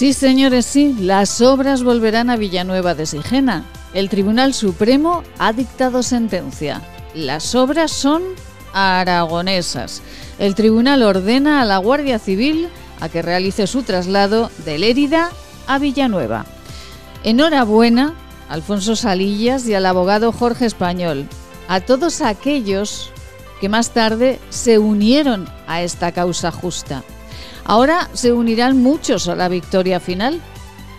Sí, señores, sí, las obras volverán a Villanueva de Sigena. El Tribunal Supremo ha dictado sentencia. Las obras son aragonesas. El tribunal ordena a la Guardia Civil a que realice su traslado de Lérida a Villanueva. Enhorabuena, Alfonso Salillas y al abogado Jorge Español, a todos aquellos que más tarde se unieron a esta causa justa. Ahora se unirán muchos a la victoria final.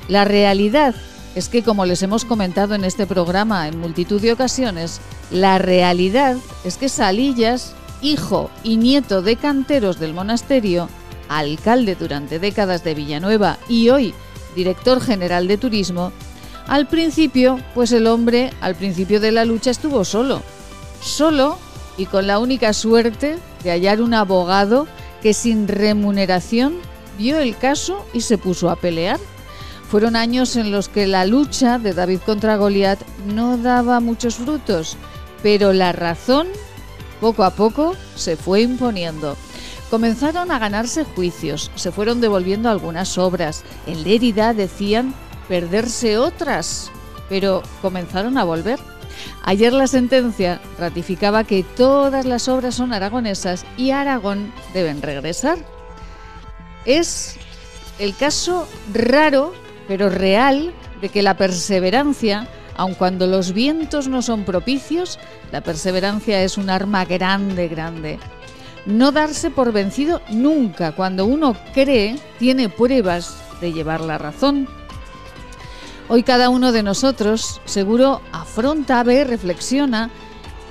La realidad es que, como les hemos comentado en este programa en multitud de ocasiones, la realidad es que Salillas, hijo y nieto de canteros del monasterio, alcalde durante décadas de Villanueva y hoy director general de turismo, al principio, pues el hombre al principio de la lucha estuvo solo, solo y con la única suerte de hallar un abogado que sin remuneración vio el caso y se puso a pelear. Fueron años en los que la lucha de David contra Goliat no daba muchos frutos, pero la razón poco a poco se fue imponiendo. Comenzaron a ganarse juicios, se fueron devolviendo algunas obras. En Lérida decían perderse otras, pero comenzaron a volver. Ayer la sentencia ratificaba que todas las obras son aragonesas y Aragón deben regresar. Es el caso raro, pero real, de que la perseverancia, aun cuando los vientos no son propicios, la perseverancia es un arma grande, grande. No darse por vencido nunca. Cuando uno cree, tiene pruebas de llevar la razón. Hoy cada uno de nosotros seguro afronta, ve, reflexiona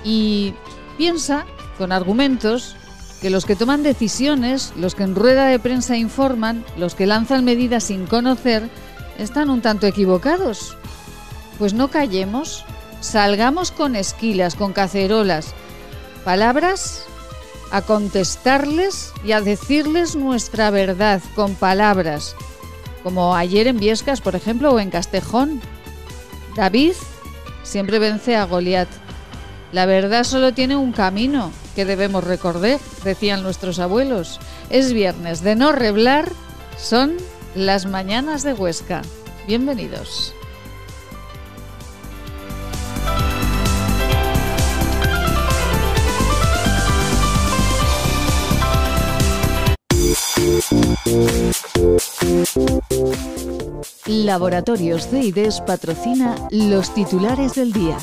y piensa con argumentos que los que toman decisiones, los que en rueda de prensa informan, los que lanzan medidas sin conocer, están un tanto equivocados. Pues no callemos, salgamos con esquilas, con cacerolas, palabras a contestarles y a decirles nuestra verdad con palabras, como ayer en Viescas, por ejemplo, o en Castejón. David siempre vence a Goliat. La verdad solo tiene un camino que debemos recorrer, decían nuestros abuelos. Es viernes de no reblar, son las mañanas de Huesca. Bienvenidos. Laboratorios CIDES patrocina los titulares del día.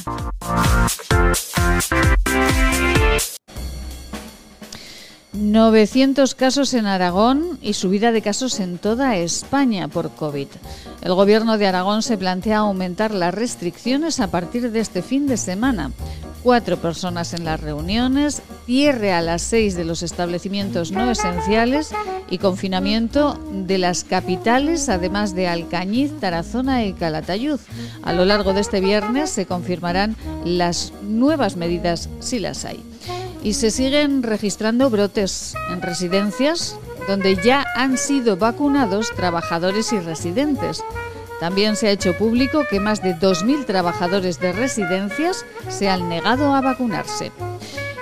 ...900 casos en Aragón y subida de casos en toda España por COVID. El Gobierno de Aragón se plantea aumentar las restricciones a partir de este fin de semana cuatro personas en las reuniones, cierre a las seis de los establecimientos no esenciales y confinamiento de las capitales, además de Alcañiz, Tarazona y Calatayud. A lo largo de este viernes se confirmarán las nuevas medidas si las hay. Y se siguen registrando brotes en residencias donde ya han sido vacunados trabajadores y residentes. También se ha hecho público que más de 2.000 trabajadores de residencias se han negado a vacunarse.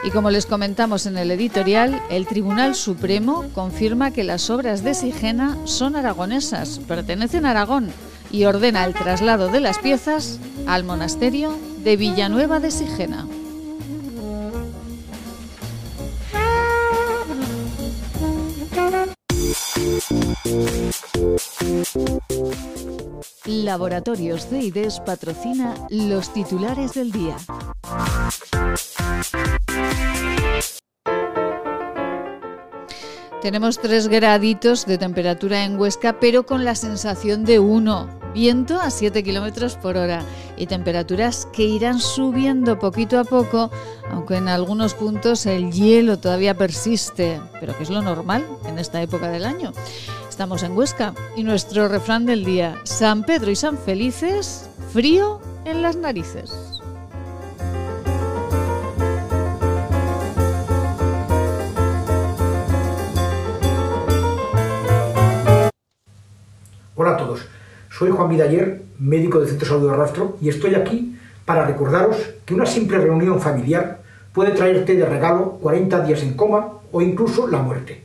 Y como les comentamos en el editorial, el Tribunal Supremo confirma que las obras de Sigena son aragonesas, pertenecen a Aragón y ordena el traslado de las piezas al monasterio de Villanueva de Sigena. Laboratorios CIDES patrocina los titulares del día. Tenemos tres graditos de temperatura en Huesca, pero con la sensación de uno. Viento a 7 kilómetros por hora y temperaturas que irán subiendo poquito a poco, aunque en algunos puntos el hielo todavía persiste, pero que es lo normal en esta época del año. Estamos en Huesca y nuestro refrán del día, San Pedro y San Felices, frío en las narices. Hola a todos, soy Juan Vidaller, médico del Centro de Salud de Rastro, y estoy aquí para recordaros que una simple reunión familiar puede traerte de regalo 40 días en coma o incluso la muerte.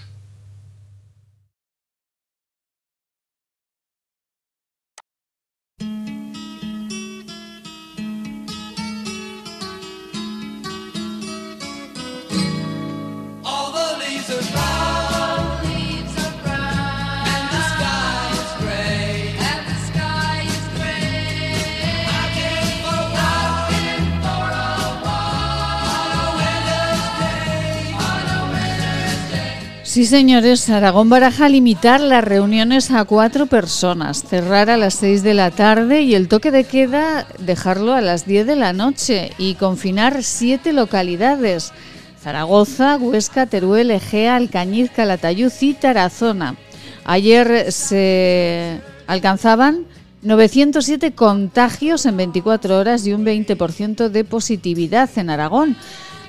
Sí, señores, Aragón baraja limitar las reuniones a cuatro personas, cerrar a las seis de la tarde y el toque de queda dejarlo a las diez de la noche y confinar siete localidades. Zaragoza, Huesca, Teruel, Egea, Alcañiz, Calatayud y Tarazona. Ayer se alcanzaban 907 contagios en 24 horas y un 20% de positividad en Aragón.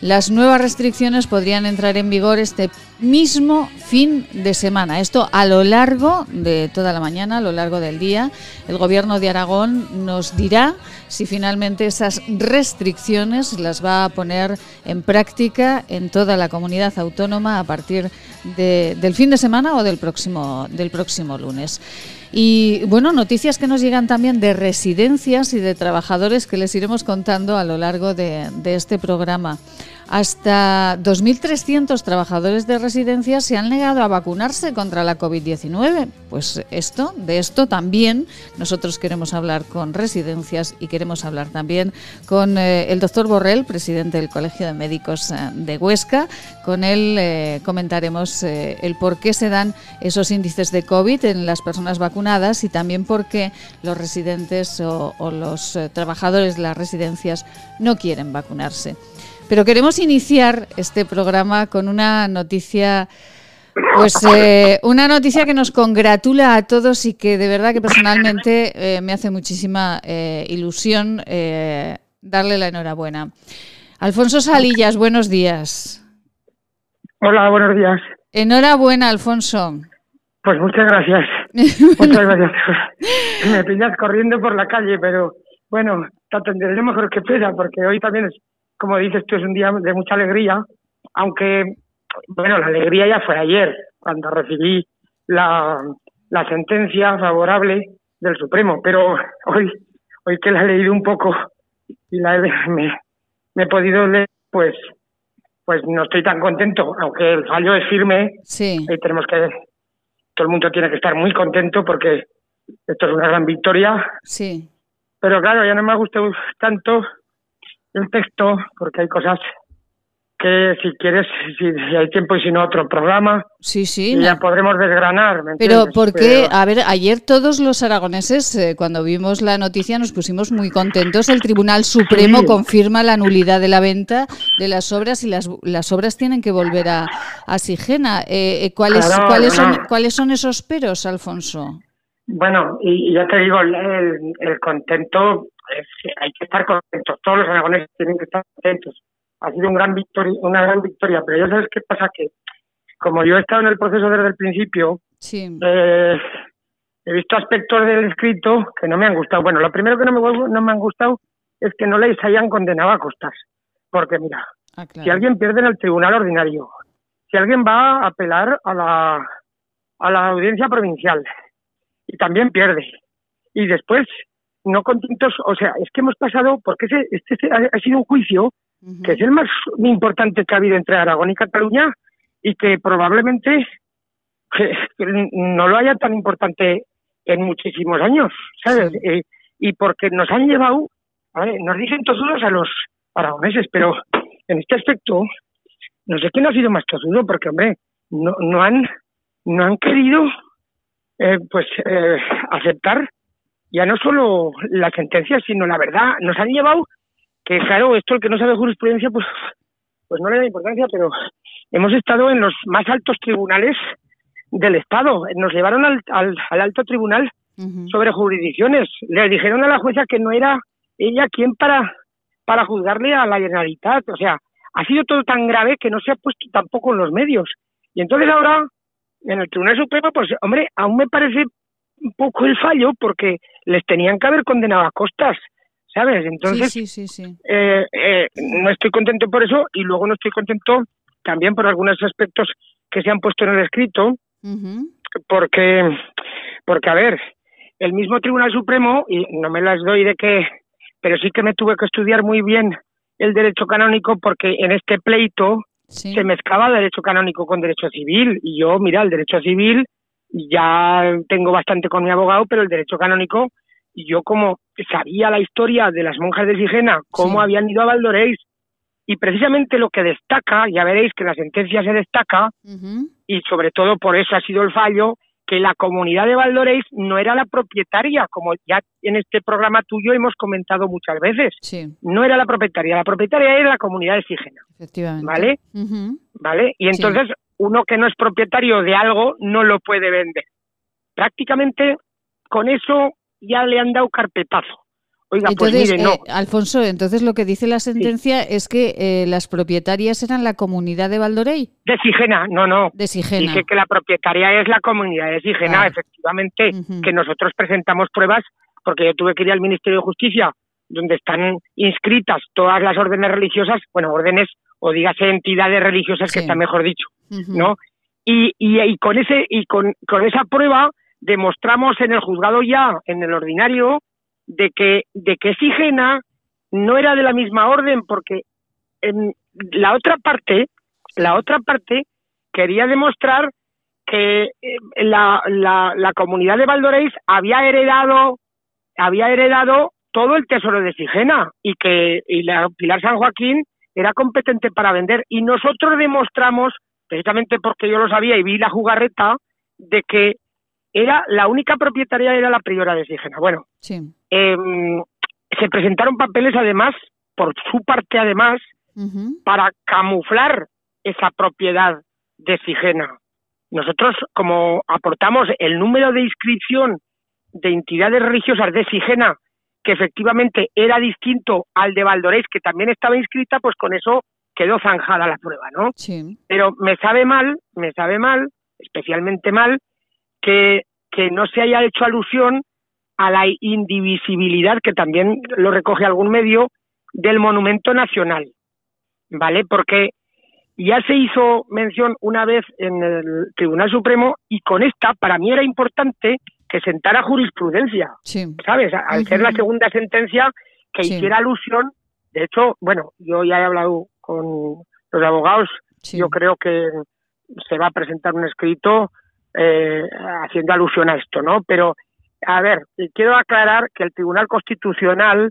Las nuevas restricciones podrían entrar en vigor este mismo fin de semana. Esto a lo largo de toda la mañana, a lo largo del día. El Gobierno de Aragón nos dirá si finalmente esas restricciones las va a poner en práctica en toda la comunidad autónoma a partir del fin de semana o del próximo, del próximo lunes. Y bueno, noticias que nos llegan también de residencias y de trabajadores que les iremos contando a lo largo de este programa. Hasta 2.300 trabajadores de residencias se han negado a vacunarse contra la COVID-19. Pues esto, de esto también nosotros queremos hablar con residencias y queremos hablar también con eh, el doctor Borrell, presidente del Colegio de Médicos eh, de Huesca. Con él eh, comentaremos el por qué se dan esos índices de COVID en las personas vacunadas y también por qué los residentes o los trabajadores de las residencias no quieren vacunarse. Pero queremos iniciar este programa con una noticia, pues eh, una noticia que nos congratula a todos y que de verdad que personalmente eh, me hace muchísima eh, ilusión darle la enhorabuena. Alfonso Salillas, buenos días. Hola, buenos días. Enhorabuena, Alfonso. Pues muchas gracias. muchas gracias. Me pillas corriendo por la calle, pero bueno, te atenderé mejor que pesa, porque hoy también es como dices tú, es un día de mucha alegría, aunque, bueno, la alegría ya fue ayer, cuando recibí la, la sentencia favorable del Supremo, pero hoy, hoy que la he leído un poco y la he, me, he podido leer, pues, pues no estoy tan contento, aunque el fallo es firme, sí. y tenemos que, todo el mundo tiene que estar muy contento porque esto es una gran victoria. Sí. Pero claro, ya no me ha gustado tanto el texto, porque hay cosas que si quieres, si, hay tiempo y si no otro programa, sí, sí, ya podremos desgranar. Pero porque, a ver, ayer todos los aragoneses, eh, cuando vimos la noticia, nos pusimos muy contentos. El Tribunal Supremo confirma la nulidad de la venta de las obras y las, las obras tienen que volver a, a Sigena. Eh, eh ¿cuáles, ¿cuáles, son, ¿Cuáles son esos peros, Alfonso? Bueno, y, ya te digo, el, el contento hay que estar contentos, todos los aragoneses tienen que estar contentos. Ha sido un gran victoria, una gran victoria, pero ya sabes qué pasa que como yo he estado en el proceso desde el principio, eh, he visto aspectos del escrito que no me han gustado. Bueno, lo primero que no me, no me han gustado es que no les hayan condenado a costas. Porque mira, ah, si alguien pierde en el tribunal ordinario, si alguien va a apelar a la, a la audiencia provincial y también pierde, y después no contentos, o sea, es que hemos pasado, porque ese, este ha, sido un juicio que es el más importante que ha habido entre Aragón y Cataluña y que probablemente no lo haya tan importante en muchísimos años, ¿sabes? Eh, y porque nos han llevado, nos dicen todos a los aragoneses, pero en este aspecto no sé quién ha sido más tosudo, porque hombre, no, no han no han querido eh, pues eh, aceptar ya no solo la sentencia, sino la verdad. Nos han llevado que, claro, esto el que no sabe jurisprudencia, pues, pues no le da importancia, pero hemos estado en los más altos tribunales del Estado. Nos llevaron al, al, alto tribunal sobre jurisdicciones. Le dijeron a la jueza que no era ella quien para, para juzgarle a la Generalitat. O sea, ha sido todo tan grave que no se ha puesto tampoco en los medios. Y entonces ahora, en el Tribunal Supremo, pues, hombre, aún me parece un poco el fallo porque les tenían que haber condenado a costas, ¿sabes? Entonces, eh, eh, no estoy contento por eso y luego no estoy contento también por algunos aspectos que se han puesto en el escrito, porque, porque, a ver, el mismo Tribunal Supremo, y no me las doy de que, pero sí que me tuve que estudiar muy bien el derecho canónico porque en este pleito se mezclaba derecho canónico con derecho civil y yo, mira, el derecho civil ya tengo bastante con mi abogado, pero el derecho canónico, yo como sabía la historia de las monjas de Sigena, cómo habían ido a Valdoréis, y precisamente lo que destaca, ya veréis que la sentencia se destaca, y sobre todo por eso ha sido el fallo, que la comunidad de Valdoréis no era la propietaria, como ya en este programa tuyo hemos comentado muchas veces. No era la propietaria, la propietaria era la comunidad de Sigena. Efectivamente. ¿Vale? ¿Vale? Y entonces uno que no es propietario de algo no lo puede vender. Prácticamente con eso ya le han dado carpetazo. Oiga, pues mire, no. Eh, Alfonso, entonces lo que dice la sentencia es que eh, las propietarias eran la comunidad de Valdorey. De Sigena, no, no. De Sigena. Dice que la propietaria es la comunidad de Sigena, efectivamente, que nosotros presentamos pruebas, porque yo tuve que ir al Ministerio de Justicia, donde están inscritas todas las órdenes religiosas, bueno, órdenes o dígase entidades religiosas, que está mejor dicho, ¿no? Y, y, con ese y con, con esa prueba demostramos en el juzgado ya, en el ordinario, de que, de que Sigena no era de la misma orden, porque en la otra parte, la otra parte quería demostrar que eh, la, la, la comunidad de Valdoréis había heredado, había heredado todo el tesoro de Sigena y que y la Pilar San Joaquín era competente para vender y nosotros demostramos, precisamente porque yo lo sabía y vi la jugarreta, de que era la única propietaria era la priora de Sigena. Bueno, em, se presentaron papeles además, por su parte además, para camuflar esa propiedad de Sigena. Nosotros, como aportamos el número de inscripción de entidades religiosas de Sigena que efectivamente era distinto al de Valdoréis, que también estaba inscrita, pues con eso quedó zanjada la prueba, ¿no? Sí. Pero me sabe mal, me sabe mal, especialmente mal, que, que no se haya hecho alusión a la indivisibilidad, que también lo recoge algún medio, del monumento nacional, ¿vale? Porque ya se hizo mención una vez en el Tribunal Supremo y con esta, para mí era importante que sentara jurisprudencia, ¿sabes? Al ser la segunda sentencia que hiciera alusión, de hecho, bueno, yo ya he hablado con los abogados, yo creo que se va a presentar un escrito eh, haciendo alusión a esto, ¿no? Pero, a ver, quiero aclarar que el Tribunal Constitucional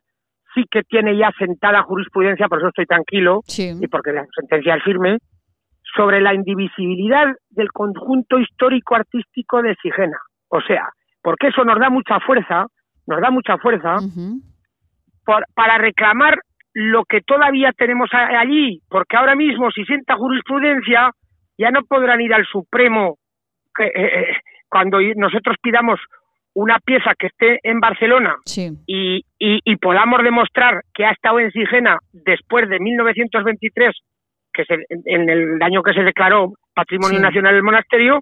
sí que tiene ya sentada jurisprudencia, por eso estoy tranquilo, y porque la sentencia es firme, sobre la indivisibilidad del conjunto histórico-artístico de Sigena. O sea, porque eso nos da mucha fuerza, nos da mucha fuerza para reclamar lo que todavía tenemos allí, porque ahora mismo si sienta jurisprudencia ya no podrán ir al Supremo que, eh, eh, cuando nosotros pidamos una pieza que esté en Barcelona y, y, podamos demostrar que ha estado en Sigena después de 1923 que se, en el año que se declaró Patrimonio Nacional del Monasterio,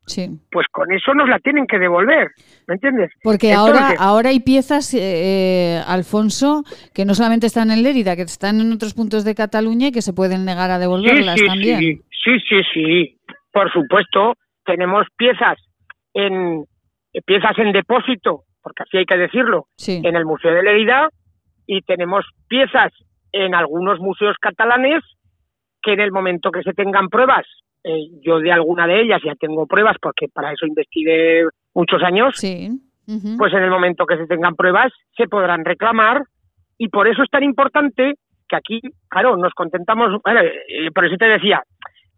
pues con eso nos la tienen que devolver, ¿me entiendes? Porque ahora ahora hay piezas, eh, eh, Alfonso, que no solamente están en Lérida, que están en otros puntos de Cataluña y que se pueden negar a devolverlas también. Sí, sí, sí, por supuesto. Tenemos piezas en piezas en depósito, porque así hay que decirlo, en el Museo de Lérida y tenemos piezas en algunos museos catalanes que en el momento que se tengan pruebas, eh, yo de alguna de ellas ya tengo pruebas porque para eso investigué muchos años, pues en el momento que se tengan pruebas se podrán reclamar y por eso es tan importante que aquí, claro, nos contentamos, eh, por eso te decía,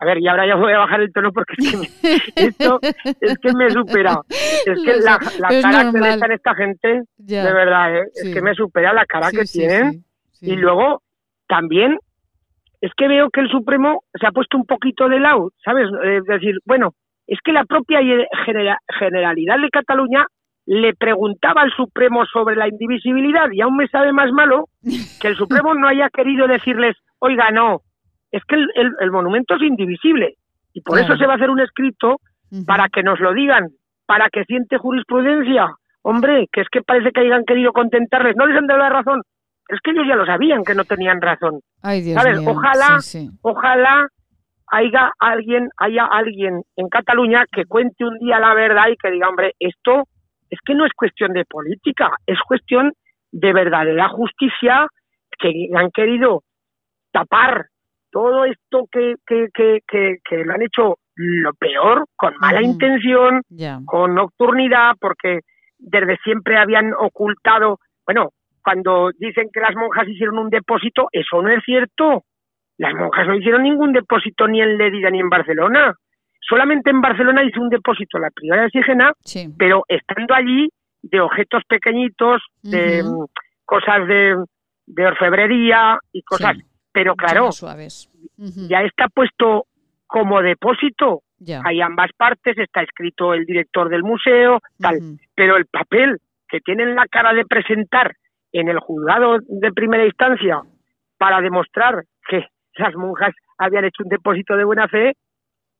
a ver, y ahora ya voy a bajar el tono porque es que me, esto es que me supera. Es que la, cara que le en esta gente, de verdad, ¿eh? es que me supera la cara que tienen. y luego, también, es que veo que el Supremo se ha puesto un poquito de lado, ¿sabes? Es decir, bueno, es que la propia Generalidad de Cataluña le preguntaba al Supremo sobre la indivisibilidad y aún me sabe más malo que el Supremo no haya querido decirles, oiga, no, es que el, monumento es indivisible y por eso se va a hacer un escrito para que nos lo digan, para que siente jurisprudencia. Hombre, que es que parece que hayan querido contentarles, no les han dado la razón, es que ellos ya lo sabían que no tenían razón. ¿Sabes? Ojalá, ojalá haya alguien, haya alguien en Cataluña que cuente un día la verdad y que diga, hombre, esto es que no es cuestión de política, es cuestión de verdadera justicia que han querido tapar todo esto que, que, que, que, lo han hecho lo peor, con mala intención, con nocturnidad, porque desde siempre habían ocultado, bueno, cuando dicen que las monjas hicieron un depósito, eso no es cierto. Las monjas no hicieron ningún depósito ni en Lérida ni en Barcelona. Solamente en Barcelona hizo un depósito la priora de Sigena, pero estando allí de objetos pequeñitos, de mm, cosas de, de orfebrería y cosas pero claro, suaves. ya está puesto como depósito. Hay ambas partes, está escrito el director del museo, tal. Pero el papel que tienen la cara de presentar en el juzgado de primera instancia para demostrar que esas monjas habían hecho un depósito de buena fe,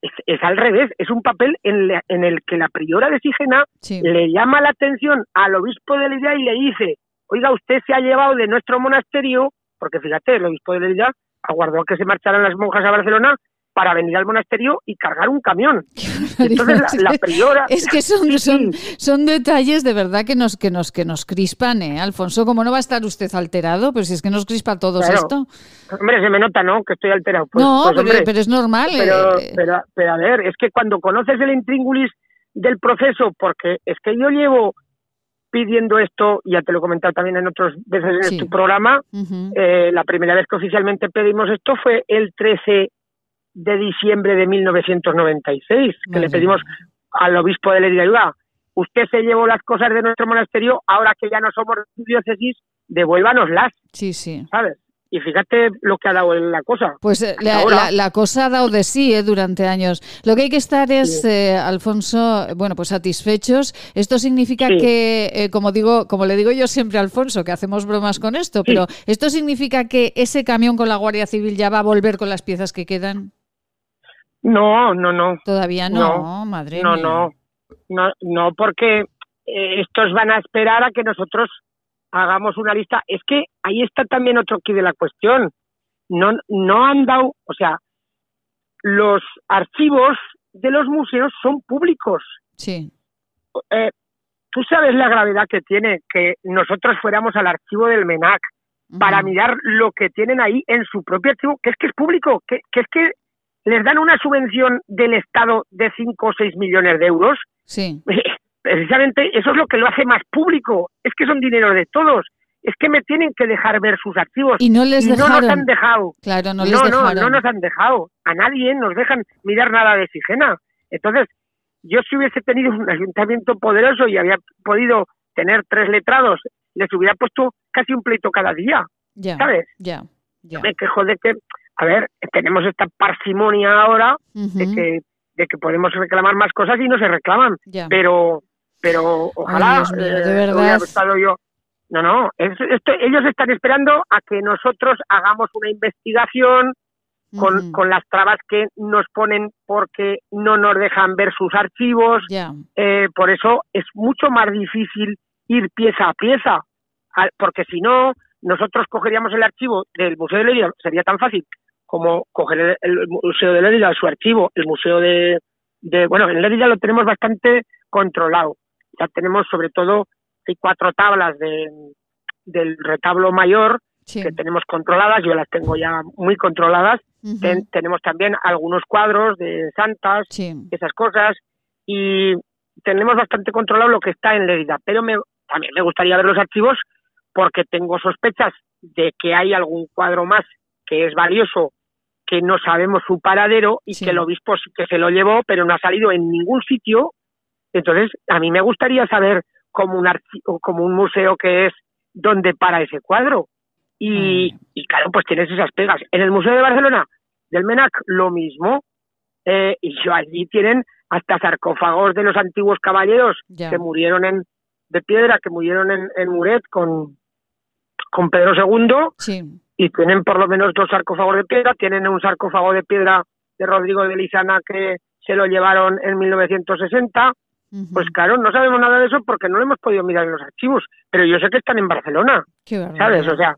es, al revés, es un papel en, en, el que la priora de Sigena le llama la atención al obispo de Lidia y le dice, oiga, usted se ha llevado de nuestro monasterio porque fíjate, el obispo de Lerida aguardó a que se marcharan las monjas a Barcelona para venir al monasterio y cargar un camión. Entonces la, priora... Es que son, son, son, detalles de verdad que nos, que nos, que nos crispan, ¿eh, Alfonso? ¿Cómo no va a estar usted alterado? Pues si es que nos crispa todo esto. Hombre, se me nota, ¿no? Que estoy alterado. Pues, no, pues, pero, es normal. Pero, eh. pero, pero, a ver, es que cuando conoces el intríngulis del proceso, porque es que yo llevo pidiendo esto, ya te lo he comentado también en otras veces en tu programa, eh, la primera vez que oficialmente pedimos esto fue el 13 de diciembre de 1996, que le pedimos al obispo de Lerida, usted se llevó las cosas de nuestro monasterio, ahora que ya no somos diócesis, devuélvanoslas. Sí, sí. ¿Sabes? y fíjate lo que ha dado la cosa. Pues eh, la, cosa ha dado de sí eh, durante años. Lo que hay que estar es, eh, Alfonso, bueno, pues satisfechos. Esto significa que, como digo, como le digo yo siempre a Alfonso, que hacemos bromas con esto, pero esto significa que ese camión con la Guardia Civil ya va a volver con las piezas que quedan. No, no, no. Todavía no, madre no, mía. No, no, no, porque estos van a esperar a que nosotros hagamos una lista. Es que ahí está también otro aquí de la cuestión. No, no han dado, o sea, los archivos de los museos son públicos. Sí. Eh, Tú sabes la gravedad que tiene que nosotros fuéramos al archivo del MENAC para mirar lo que tienen ahí en su propio archivo, que es que es público, que, que es que les dan una subvención del Estado de 5 o 6 millones de euros. Sí. precisamente eso es lo que lo hace más público. Es que son dinero de todos. Es que me tienen que dejar ver sus archivos. Y no les no nos han dejado. Claro, no les no, No, no nos han dejado. A nadie nos dejan mirar nada de Sigena. Entonces, yo si hubiese tenido un ayuntamiento poderoso y había podido tener tres letrados, les hubiera puesto casi un pleito cada día. Ya, ¿Sabes? Ya, ya. Me quejo de que, a ver, tenemos esta parsimonia ahora de que de que podemos reclamar más cosas y no se reclaman. Pero pero ojalá de eh, verdad. yo. No, no, ellos están esperando a que nosotros hagamos una investigación con, con las trabas que nos ponen porque no nos dejan ver sus archivos. Eh, por eso es mucho más difícil ir pieza a pieza, porque si no, nosotros cogeríamos el archivo del Museo de Lérida, sería tan fácil como coger el, Museo de Lérida, su archivo, el Museo de, de bueno, en Lérida lo tenemos bastante controlado, ya tenemos sobre todo hay cuatro tablas de, del retablo mayor que tenemos controladas, yo las tengo ya muy controladas. tenemos también algunos cuadros de santas, esas cosas, y tenemos bastante controlado lo que está en Lérida, pero me, también me gustaría ver los archivos porque tengo sospechas de que hay algún cuadro más que es valioso, que no sabemos su paradero y que el obispo que se lo llevó, pero no ha salido en ningún sitio. Entonces, a mí me gustaría saber como un archivo, como un museo que es dónde para ese cuadro. Y, mm. y claro, pues tienes esas pegas. En el Museo de Barcelona, del MENAC, lo mismo. Eh, y allí tienen hasta sarcófagos de los antiguos caballeros que murieron en de piedra, que murieron en, en Muret con, con Pedro II. Y tienen por lo menos dos sarcófagos de piedra. Tienen un sarcófago de piedra de Rodrigo de Lizana que se lo llevaron en 1960. Pues claro, no sabemos nada de eso porque no lo hemos podido mirar en los archivos, pero yo sé que están en Barcelona, ¿sabes? O sea,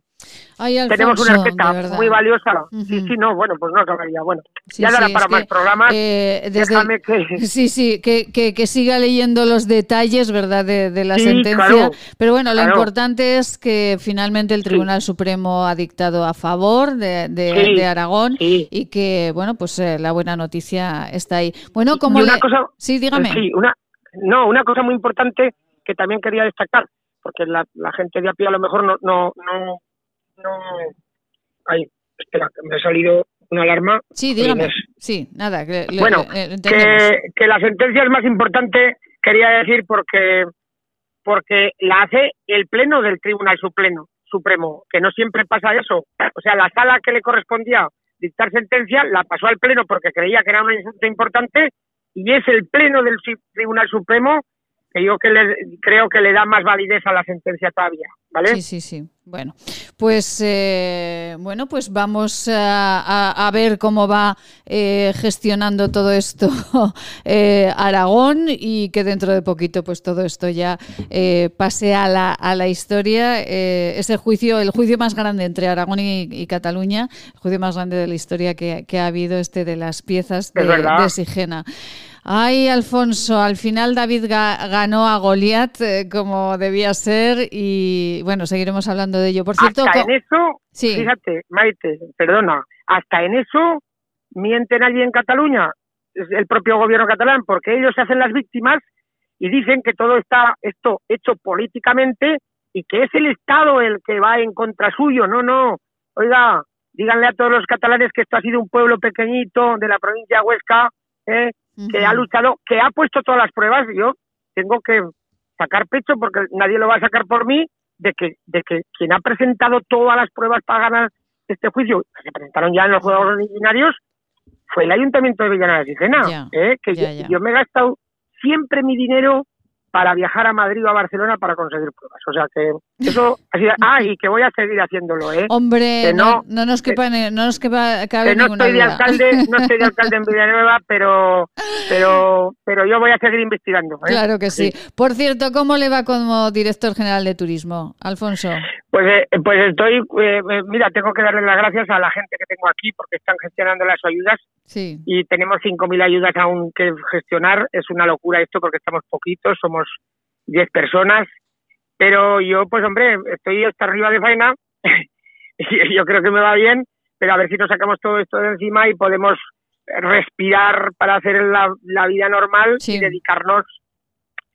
tenemos una arqueta muy valiosa. Sí, sí, no, bueno, pues no acabaría. Bueno, ya dará para más programas. Eh, Déjame que... Sí, sí, que, que, siga leyendo los detalles, ¿verdad?, de, la sentencia. Pero bueno, lo importante es que finalmente el Tribunal Supremo ha dictado a favor de, de, Aragón y que, bueno, pues eh, la buena noticia está ahí. Bueno, como una cosa, Sí, dígame. Sí, una, no, una cosa muy importante que también quería destacar, porque la, gente de a pie a lo mejor no, no, no, no, ay, espera, me ha salido una alarma. Sí, dígame. Sí, nada. bueno, que, que la sentencia es más importante, quería decir, porque porque la hace el pleno del Tribunal Supremo, Supremo, que no siempre pasa eso. O sea, la sala que le correspondía dictar sentencia la pasó al pleno porque creía que era una insulto importante y es el Pleno del Tribunal Supremo que yo que le, creo que le da más validez a la sentencia todavía, ¿vale? Sí, sí, sí. Bueno, pues eh, bueno, pues vamos a, ver cómo va eh, gestionando todo esto eh, Aragón y que dentro de poquito, pues todo esto ya pase a la, a la historia. ese juicio, el juicio más grande entre Aragón y, Cataluña, el juicio más grande de la historia que, ha habido este de las piezas de, de Sigena. Ay, Alfonso, al final David ganó a Goliat eh, como debía ser y bueno, seguiremos hablando de ello. Por cierto, hasta en eso, fíjate, Maite, perdona, hasta en eso mienten allí en Cataluña, el propio gobierno catalán, porque ellos se hacen las víctimas y dicen que todo está esto hecho políticamente y que es el Estado el que va en contra suyo. No, no. Oiga, díganle a todos los catalanes que esto ha sido un pueblo pequeñito de la provincia de Huesca, ¿eh? Que ha luchado, que ha puesto todas las pruebas, yo tengo que sacar pecho porque nadie lo va a sacar por mí, de que, de que quien ha presentado todas las pruebas para ganar este juicio, que se presentaron ya en los Juegos Originarios, fue el Ayuntamiento de Villanueva de Sicena, ¿eh? que yo, me he gastado siempre mi dinero para viajar a Madrid o a Barcelona para conseguir pruebas. O sea que eso ah y que voy a seguir haciéndolo, ¿eh? Hombre, no, no, nos quepa, no nos quepa que no estoy de alcalde, no estoy de alcalde en Villanueva, pero pero pero yo voy a seguir investigando. ¿eh? Claro que sí. Por cierto, ¿cómo le va como director general de turismo, Alfonso? Pues eh, pues estoy, eh, mira, tengo que darle las gracias a la gente que tengo aquí porque están gestionando las ayudas. Sí. Y tenemos 5.000 ayudas aún que gestionar. Es una locura esto porque estamos poquitos, somos 10 personas, pero yo, pues hombre, estoy hasta arriba de faena y yo creo que me va bien, pero a ver si nos sacamos todo esto de encima y podemos respirar para hacer la, vida normal y dedicarnos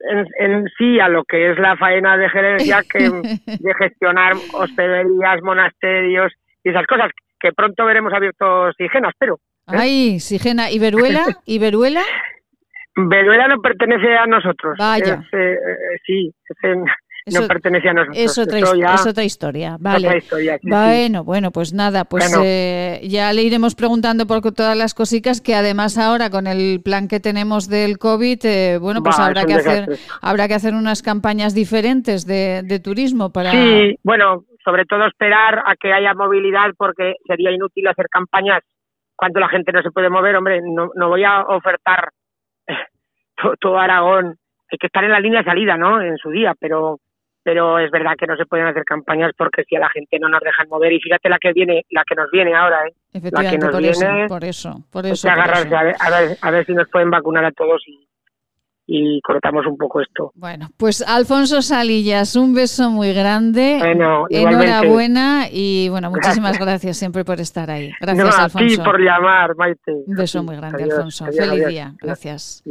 en, sí a lo que es la faena de gerencia que de gestionar hospederías, monasterios y esas cosas que pronto veremos abiertos Sigena, espero. ¿eh? Ay, Sigena, ¿y Veruela? ¿Y Veruela? Veruela no pertenece a nosotros. Vaya. Eh, eh, sí, no pertenece a nosotros. Es otra, es otra historia. Vale. bueno, bueno, pues nada, pues eh, ya le iremos preguntando por todas las cositas que además ahora con el plan que tenemos del COVID, bueno, pues habrá que hacer habrá que hacer unas campañas diferentes de, de turismo para. Sí, bueno, sobre todo esperar a que haya movilidad porque sería inútil hacer campañas cuando la gente no se puede mover. Hombre, no, no voy a ofertar todo, Aragón, hay que estar en la línea de salida, ¿no? En su día, pero pero es verdad que no se pueden hacer campañas porque si a la gente no nos dejan mover y fíjate la que viene la que nos viene ahora ¿eh? la que nos viene por eso por eso, A, ver, a, ver, si nos pueden vacunar a todos y, y cortamos un poco esto. Bueno, pues Alfonso Salillas, un beso muy grande. Bueno, Enhorabuena y bueno, muchísimas gracias. siempre por estar ahí. Gracias, Alfonso. A por llamar, Maite. Un beso muy grande, Alfonso. Feliz día. Gracias.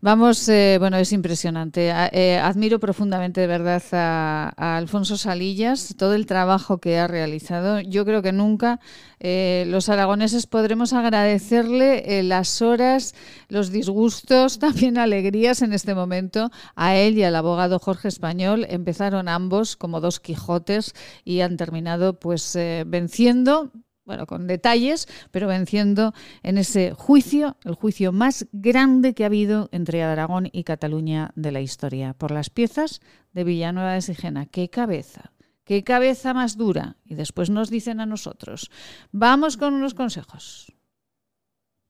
Vamos, eh, bueno, es impresionante. Eh, admiro profundamente, de verdad, a, a, Alfonso Salillas, todo el trabajo que ha realizado. Yo creo que nunca eh, los aragoneses podremos agradecerle las horas, los disgustos, también alegrías en este momento a él y al abogado Jorge Español. Empezaron ambos como dos Quijotes y han terminado pues eh, venciendo bueno, con detalles, pero venciendo en ese juicio, el juicio más grande que ha habido entre Aragón y Cataluña de la historia, por las piezas de Villanueva de Sigena. ¡Qué cabeza! ¡Qué cabeza más dura! Y después nos dicen a nosotros. Vamos con unos consejos.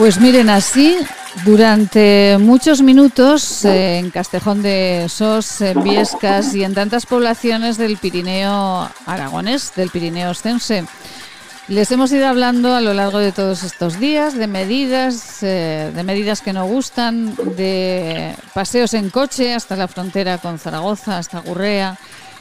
Pues miren, así durante muchos minutos eh, en Castejón de Sos, en Viescas y en tantas poblaciones del Pirineo aragonés, del Pirineo ostense. Les hemos ido hablando a lo largo de todos estos días de medidas, eh, de medidas que no gustan, de paseos en coche hasta la frontera con Zaragoza, hasta Gurrea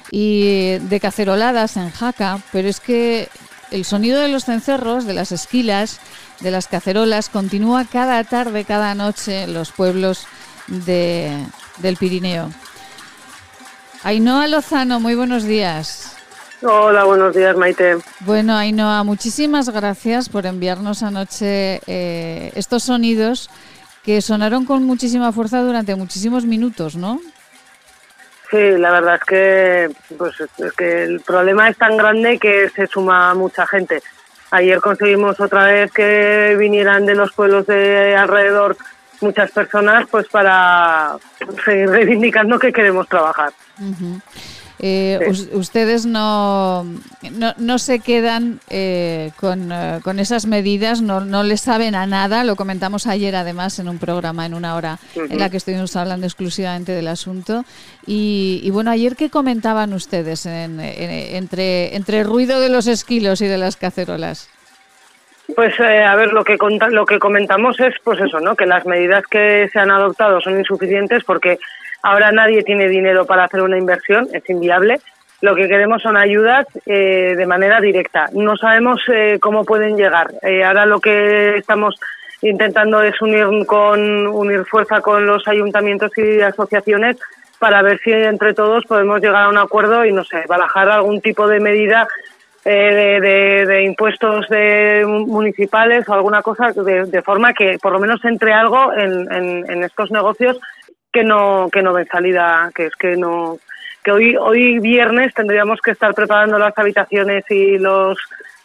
y de caceroladas en Jaca, pero es que el sonido de los cencerros, de las esquilas, de las cacerolas continúa cada tarde, cada noche en los pueblos de, del Pirineo. Ainhoa Lozano, muy buenos días. Hola, buenos días, Maite. Bueno, Ainhoa, muchísimas gracias por enviarnos anoche eh, estos sonidos que sonaron con muchísima fuerza durante muchísimos minutos, ¿no? Sí, la verdad es que, pues, es que el problema es tan grande que se suma mucha gente. Ayer conseguimos otra vez que vinieran de los pueblos de alrededor muchas personas pues para seguir reivindicando que queremos trabajar. Eh, ustedes no, no, se quedan eh, eh, con, esas medidas, no, no les saben a nada. Lo comentamos ayer, además, en un programa, en una hora, en la que estuvimos hablando exclusivamente del asunto. Y, bueno, ayer, ¿qué comentaban ustedes entre, entre el ruido de los esquilos y de las cacerolas? Pues a ver, lo que lo que comentamos es pues eso, ¿no? Que las medidas que se han adoptado son insuficientes porque Ahora nadie tiene dinero para hacer una inversión, es inviable. Lo que queremos son ayudas eh, de manera directa. No sabemos eh, cómo pueden llegar. Eh, ahora lo que estamos intentando es unir con unir fuerza con los ayuntamientos y asociaciones para ver si entre todos podemos llegar a un acuerdo y no sé, barajar algún tipo de medida eh, de, impuestos de municipales o alguna cosa de, forma que por lo menos entre algo en, en, estos negocios que no que no ven salida que es que no que hoy hoy viernes tendríamos que estar preparando las habitaciones y los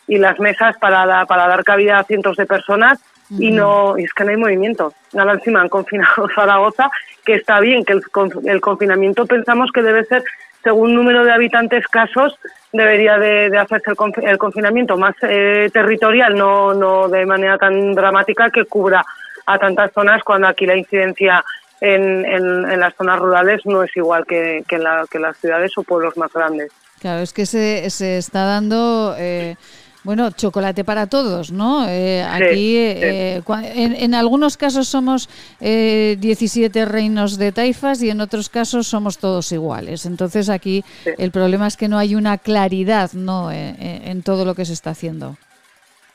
y las mesas para para dar cabida a cientos de personas y no y es que no hay movimiento. Nada encima han confinado Zaragoza, que está bien, que el, el, confinamiento pensamos que debe ser, según número de habitantes casos, debería de, hacerse el, confinamiento más eh, territorial, no, no de manera tan dramática que cubra a tantas zonas cuando aquí la incidencia en, en, las zonas rurales no es igual que, que, en la, que las ciudades o pueblos más grandes. Claro, es que se, se está dando... Eh bueno, chocolate para todos, ¿no? Eh, aquí, eh, en, algunos casos somos eh, 17 reinos de taifas y en otros casos somos todos iguales. Entonces aquí el problema es que no hay una claridad, ¿no? Eh, en todo lo que se está haciendo.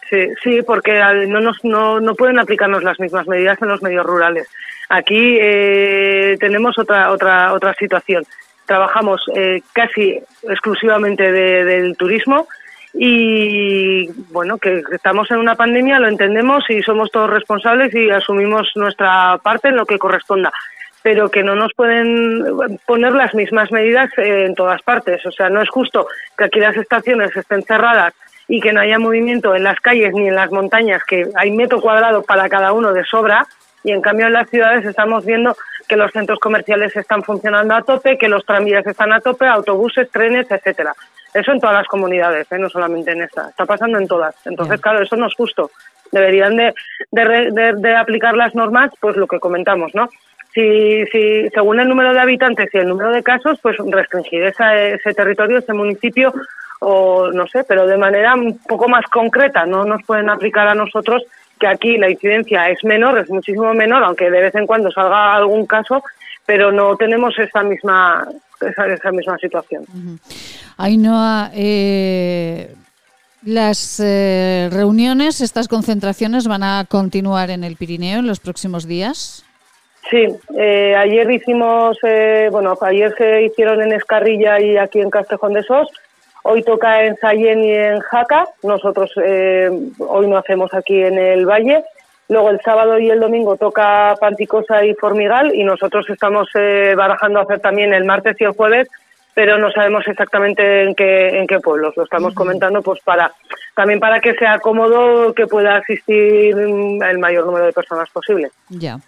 Sí, sí, porque no, nos, no, no pueden aplicarnos las mismas medidas en los medios rurales. Aquí tenemos otra otra otra situación. Trabajamos casi exclusivamente del turismo y bueno, que estamos en una pandemia, lo entendemos y somos todos responsables y asumimos nuestra parte en lo que corresponda, pero que no nos pueden poner las mismas medidas en todas partes. O sea, no es justo que aquí las estaciones estén cerradas y que no haya movimiento en las calles ni en las montañas, que hay metro cuadrado para cada uno de sobra, y en cambio en las ciudades estamos viendo que los centros comerciales están funcionando a tope, que los tranvías están a tope, autobuses, trenes, etcétera. Eso en todas las comunidades, ¿eh? no solamente en esta. Está pasando en todas. Entonces, claro, eso no es justo. Deberían de, de, aplicar las normas, pues lo que comentamos, ¿no? Si, si, según el número de habitantes y el número de casos, pues restringir ese territorio, ese municipio, o no sé, pero de manera un poco más concreta. No nos pueden aplicar a nosotros que aquí la incidencia es menor, es muchísimo menor, aunque de vez en cuando salga algún caso, pero no tenemos esa misma esa, esa misma situación. Ainhoa, eh, las eh, reuniones, estas concentraciones van a continuar en el Pirineo en los próximos días. Sí, eh, ayer hicimos, bueno, ayer se hicieron en Escarrilla y aquí en Castejón de Sos. Hoy toca en Sayén y en Jaca. Nosotros hoy no hacemos aquí en el Valle. Luego el sábado y el domingo toca Panticosa y Formigal y nosotros estamos barajando hacer también el martes y el jueves pero no sabemos exactamente en qué, en qué pueblos. Lo estamos comentando pues para también para que sea cómodo que pueda asistir el mayor número de personas posible. Ya.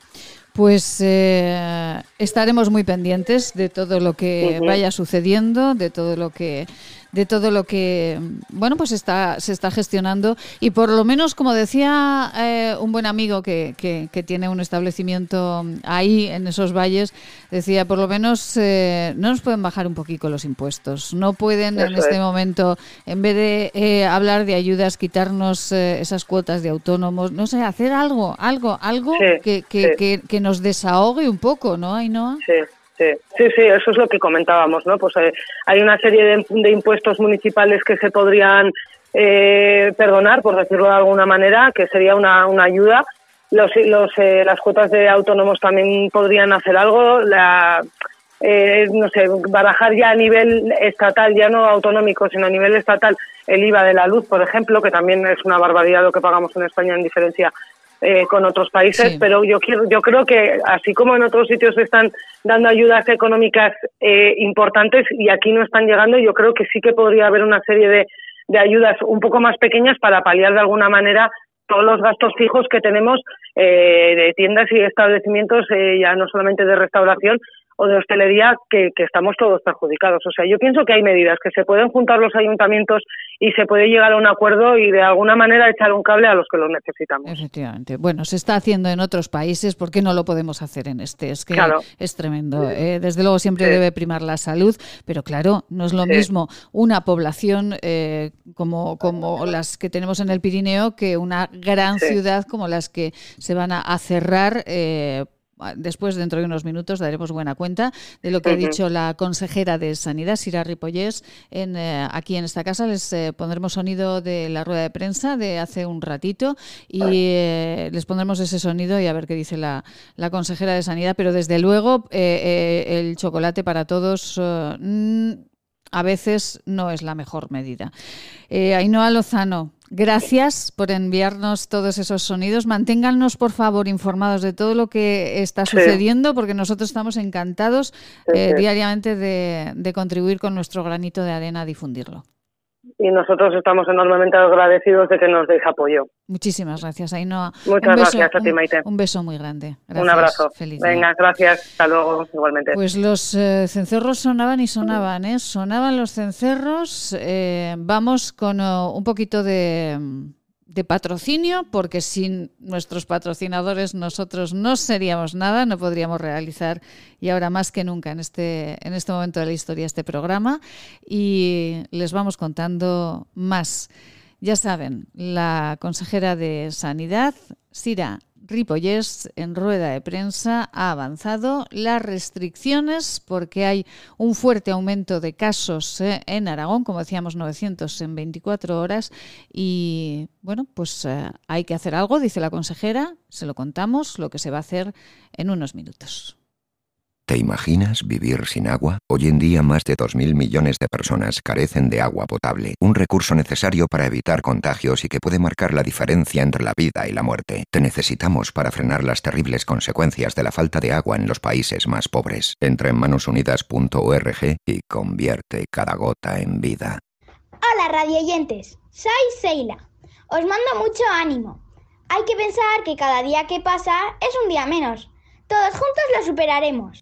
Pues eh, estaremos muy pendientes de todo lo que vaya sucediendo, de todo lo que de todo lo que bueno pues está se está gestionando. Y por lo menos como decía eh, un buen amigo que, que, tiene un establecimiento ahí en esos valles decía por lo menos eh, no nos pueden bajar un poquito los impuestos. No pueden en este momento en vez de eh, hablar de ayudas quitarnos esas cuotas de autónomos. No sé hacer algo algo algo que, que, que, nos desahogue un poco no Ainhoa sí Sí, sí, eso es lo que comentábamos, ¿no? Pues eh, hay una serie de, impuestos municipales que se podrían eh, perdonar, por decirlo de alguna manera, que sería una, una ayuda. Los, los, eh, las cuotas de autónomos también podrían hacer algo. La, no sé, barajar ya a nivel estatal, ya no autonómico, sino a nivel estatal, el IVA de la luz, por ejemplo, que también es una barbaridad lo que pagamos en España en diferencia eh, con otros países, pero yo quiero, yo creo que así como en otros sitios están dando ayudas económicas eh, importantes y aquí no están llegando, yo creo que sí que podría haber una serie de, de ayudas un poco más pequeñas para paliar de alguna manera todos los gastos fijos que tenemos eh, de tiendas y establecimientos, ya no solamente de restauración, o de hostelería que, estamos todos perjudicados. O sea, yo pienso que hay medidas que se pueden juntar los ayuntamientos y se puede llegar a un acuerdo y de alguna manera echar un cable a los que lo necesitamos. Efectivamente. Bueno, se está haciendo en otros países, ¿por qué no lo podemos hacer en este? Es que es tremendo. ¿eh? desde luego siempre debe primar la salud, pero claro, no es lo mismo una población eh, como, como las que tenemos en el Pirineo que una gran ciudad como las que se van a, cerrar. Eh, después, dentro de unos minutos, daremos buena cuenta de lo que ha dicho la consejera de Sanidad, Sira Ripollés. En, eh, aquí en esta casa les eh, pondremos sonido de la rueda de prensa de hace un ratito y eh, les pondremos ese sonido y a ver qué dice la, la consejera de Sanidad. Pero desde luego, el chocolate para todos mm, a veces no es la mejor medida. Ainhoa Lozano, Gracias por enviarnos todos esos sonidos. Manténgannos, por favor, informados de todo lo que está sucediendo, porque nosotros estamos encantados eh, diariamente de, contribuir con nuestro granito de arena a difundirlo. Y nosotros estamos enormemente agradecidos de que nos deis apoyo. Muchísimas gracias, Ainhoa. Muchas gracias a ti, Maite. Un, beso muy grande. un abrazo. Feliz Venga, gracias. Hasta luego, igualmente. Pues los eh, cencerros sonaban y sonaban, ¿eh? Sonaban los cencerros. Eh, vamos con oh, un poquito de de patrocinio, porque sin nuestros patrocinadores nosotros no seríamos nada, no podríamos realizar, y ahora más que nunca en este, en este momento de la historia, este programa, y les vamos contando más. Ya saben, la consejera de Sanidad, Sira Ripollés en rueda de prensa ha avanzado las restricciones porque hay un fuerte aumento de casos eh, en Aragón, como decíamos, 900 en 24 horas y bueno, pues eh, hay que hacer algo, dice la consejera, se lo contamos, lo que se va a hacer en unos minutos. ¿Te imaginas vivir sin agua? Hoy en día más de 2.000 millones de personas carecen de agua potable, un recurso necesario para evitar contagios y que puede marcar la diferencia entre la vida y la muerte. Te necesitamos para frenar las terribles consecuencias de la falta de agua en los países más pobres. Entra en manosunidas.org y convierte cada gota en vida. Hola radioyentes, soy Seila. Os mando mucho ánimo. Hay que pensar que cada día que pasa es un día menos. Todos juntos lo superaremos.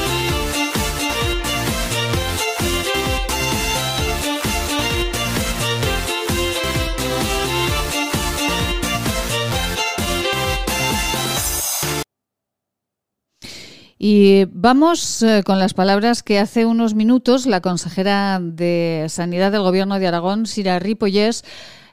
Y vamos eh, con las palabras que hace unos minutos la consejera de Sanidad del Gobierno de Aragón, Sira Ripollés,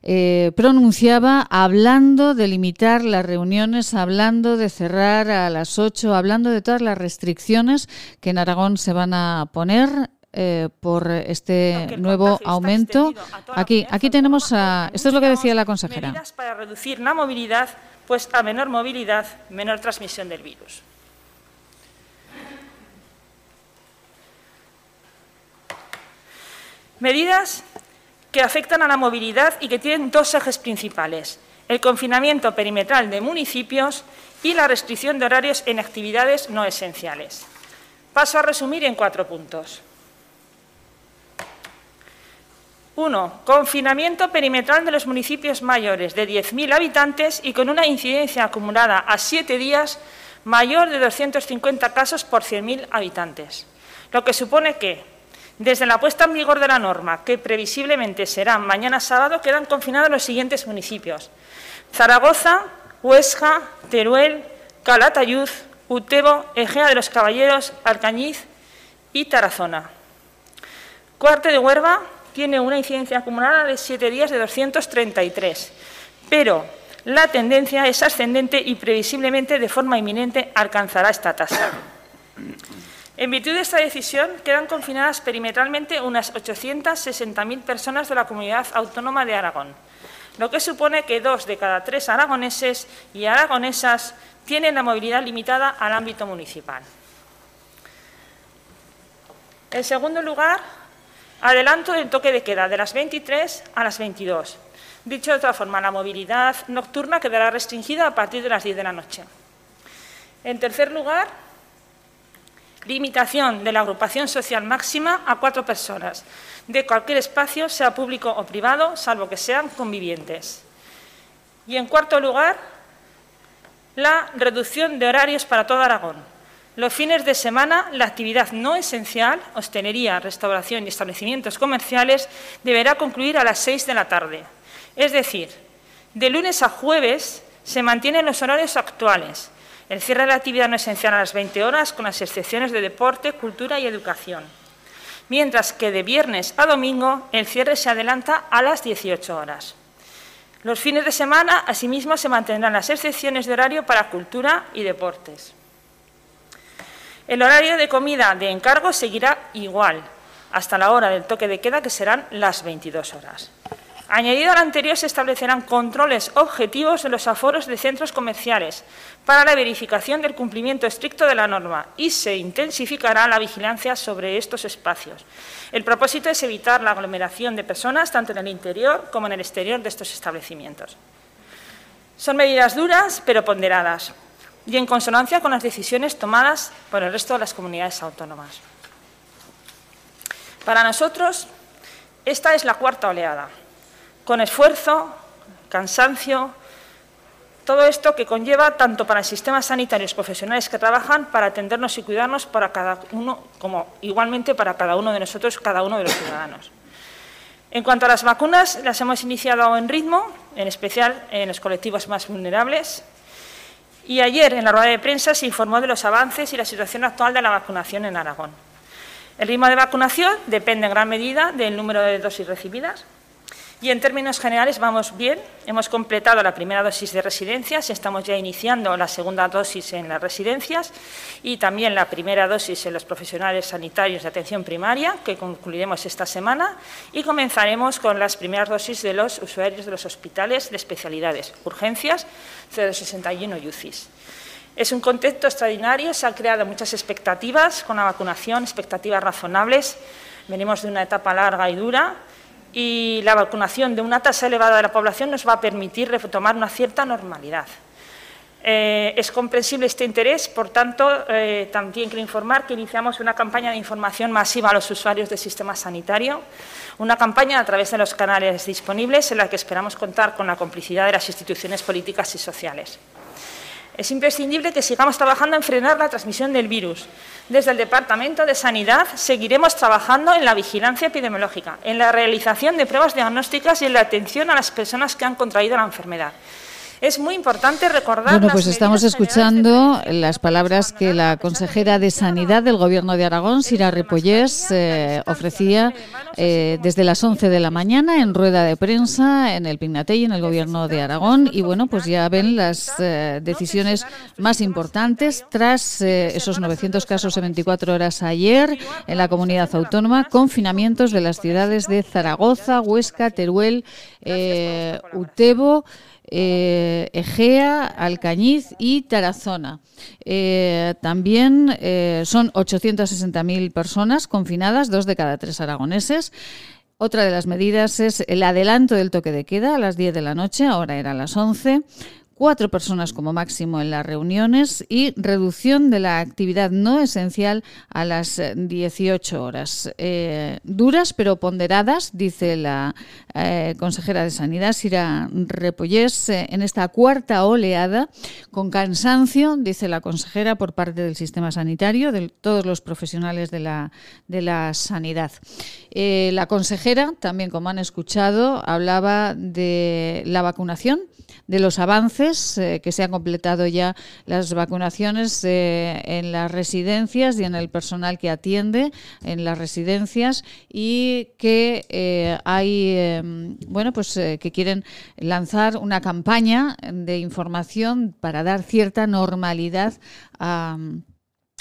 eh, pronunciaba hablando de limitar las reuniones, hablando de cerrar a las 8, hablando de todas las restricciones que en Aragón se van a poner eh, por este nuevo aumento. Aquí, aquí tenemos a. Esto es lo que decía la consejera. Medidas para reducir la movilidad, pues a menor movilidad, menor transmisión del virus. Medidas que afectan a la movilidad y que tienen dos ejes principales, el confinamiento perimetral de municipios y la restricción de horarios en actividades no esenciales. Paso a resumir en cuatro puntos. Uno, confinamiento perimetral de los municipios mayores de 10.000 habitantes y con una incidencia acumulada a siete días mayor de 250 casos por 100.000 habitantes, lo que supone que desde la puesta en vigor de la norma, que previsiblemente será mañana sábado, quedan confinados los siguientes municipios. Zaragoza, Huesca, Teruel, Calatayud, Utebo, Egea de los Caballeros, Alcañiz y Tarazona. Cuarte de Huerva tiene una incidencia acumulada de siete días de 233, pero La tendencia es ascendente y previsiblemente de forma inminente alcanzará esta tasa. En virtud de esta decisión, quedan confinadas perimetralmente unas 860.000 personas de la comunidad autónoma de Aragón, lo que supone que dos de cada tres aragoneses y aragonesas tienen la movilidad limitada al ámbito municipal. En segundo lugar, adelanto del toque de queda de las 23 a las 22. Dicho de otra forma, la movilidad nocturna quedará restringida a partir de las 10 de la noche. En tercer lugar, limitación de la agrupación social máxima a cuatro personas, de cualquier espacio, sea público o privado, salvo que sean convivientes. Y en cuarto lugar, la reducción de horarios para todo Aragón. Los fines de semana, la actividad no esencial, hostelería, restauración y establecimientos comerciales, deberá concluir a las seis de la tarde. Es decir, de lunes a jueves se mantienen los horarios actuales, el cierre de la actividad no esencial a las 20 horas, con las excepciones de deporte, cultura y educación. Mientras que de viernes a domingo el cierre se adelanta a las 18 horas. Los fines de semana, asimismo, se mantendrán las excepciones de horario para cultura y deportes. El horario de comida de encargo seguirá igual, hasta la hora del toque de queda, que serán las 22 horas. Añadido al anterior, se establecerán controles objetivos en los aforos de centros comerciales para la verificación del cumplimiento estricto de la norma y se intensificará la vigilancia sobre estos espacios. El propósito es evitar la aglomeración de personas tanto en el interior como en el exterior de estos establecimientos. Son medidas duras pero ponderadas y en consonancia con las decisiones tomadas por el resto de las comunidades autónomas. Para nosotros, esta es la cuarta oleada con esfuerzo, cansancio, todo esto que conlleva tanto para el sistema sanitario y profesionales que trabajan para atendernos y cuidarnos para cada uno, como igualmente para cada uno de nosotros, cada uno de los ciudadanos. En cuanto a las vacunas, las hemos iniciado en ritmo, en especial en los colectivos más vulnerables. Y ayer, en la rueda de prensa, se informó de los avances y la situación actual de la vacunación en Aragón. El ritmo de vacunación depende en gran medida del número de dosis recibidas, y en términos generales vamos bien. Hemos completado la primera dosis de residencias estamos ya iniciando la segunda dosis en las residencias y también la primera dosis en los profesionales sanitarios de atención primaria, que concluiremos esta semana, y comenzaremos con las primeras dosis de los usuarios de los hospitales de especialidades, urgencias, 061 y UCIs. Es un contexto extraordinario, se han creado muchas expectativas con la vacunación, expectativas razonables. Venimos de una etapa larga y dura y la vacunación de una tasa elevada de la población nos va a permitir retomar una cierta normalidad. Eh, es comprensible este interés, por tanto, eh, también quiero informar que iniciamos una campaña de información masiva a los usuarios del sistema sanitario, una campaña a través de los canales disponibles en la que esperamos contar con la complicidad de las instituciones políticas y sociales. Es imprescindible que sigamos trabajando en frenar la transmisión del virus. Desde el Departamento de Sanidad seguiremos trabajando en la vigilancia epidemiológica, en la realización de pruebas diagnósticas y en la atención a las personas que han contraído la enfermedad. Es muy importante recordar. Bueno, pues estamos escuchando las palabras que la consejera de Sanidad del Gobierno de Aragón, Sira Repollés, eh, ofrecía eh, desde las 11 de la mañana en rueda de prensa en el Pignatell, en el Gobierno de Aragón. Y bueno, pues ya ven las eh, decisiones más importantes tras esos 900 casos en 24 horas ayer en la comunidad autónoma, confinamientos de las ciudades de Zaragoza, Huesca, Teruel, Utebo. Eh, Egea, Alcañiz y Tarazona. Eh, también eh, son 860.000 personas confinadas, dos de cada tres aragoneses. Otra de las medidas es el adelanto del toque de queda a las 10 de la noche, ahora era a las 11 cuatro personas como máximo en las reuniones y reducción de la actividad no esencial a las 18 horas. Eh, duras pero ponderadas, dice la eh, consejera de Sanidad, Sira Repollés, eh, en esta cuarta oleada, con cansancio, dice la consejera, por parte del sistema sanitario, de todos los profesionales de la, de la sanidad. la consejera, también como han escuchado, hablaba de la vacunación, de los avances eh, que se han completado ya las vacunaciones eh, en las residencias y en el personal que atiende en las residencias y que eh, hay, bueno, pues que quieren lanzar una campaña de información para dar cierta normalidad a,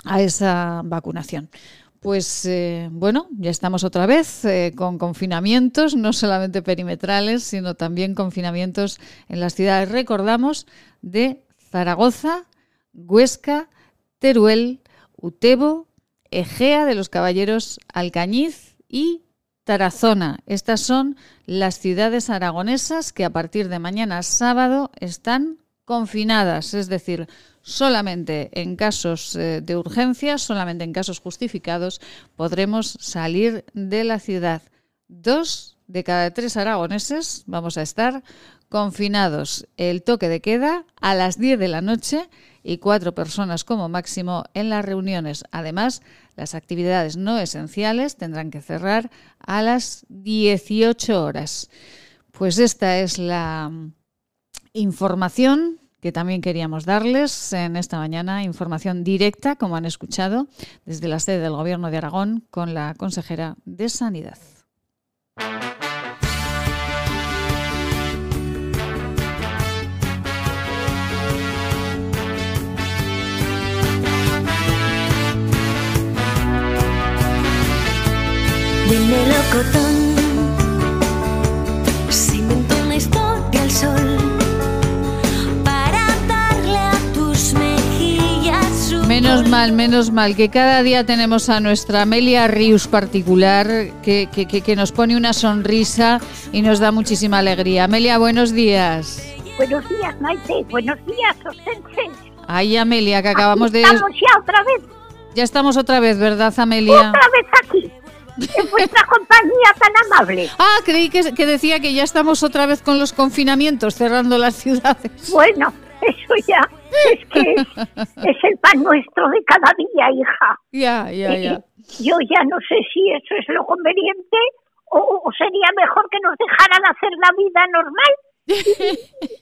a esa vacunación. Pues eh, bueno, ya estamos otra vez eh, con confinamientos, no solamente perimetrales, sino también confinamientos en las ciudades. Recordamos de Zaragoza, Huesca, Teruel, Utebo, Egea de los Caballeros, Alcañiz y Tarazona. Estas son las ciudades aragonesas que a partir de mañana sábado están confinadas, es decir, solamente en casos eh, de urgencia, solamente en casos justificados, podremos salir de la ciudad. Dos de cada tres aragoneses vamos a estar confinados. El toque de queda a las 10 de la noche y cuatro personas como máximo en las reuniones. Además, las actividades no esenciales tendrán que cerrar a las 18 horas. Pues esta es la información que también queríamos darles en esta mañana información directa, como han escuchado, desde la sede del Gobierno de Aragón con la consejera de Sanidad. Menos mal, menos mal, que cada día tenemos a nuestra Amelia Rius particular que, que, nos pone una sonrisa y nos da muchísima alegría. Amelia, buenos días. Buenos días, Maite. Buenos días, Ostense. Ay, Amelia, que acabamos de... Estamos ya otra vez. Ya estamos otra vez, ¿verdad, Amelia? Otra vez aquí. En vuestra compañía tan amable. Ah, creí que, que decía que ya estamos otra vez con los confinamientos, cerrando las ciudades. Bueno, eso ya es que es, el pan nuestro de cada día, hija. Ya, ya, ya. Yo ya no sé si eso es lo conveniente o, sería mejor que nos dejaran hacer la vida normal.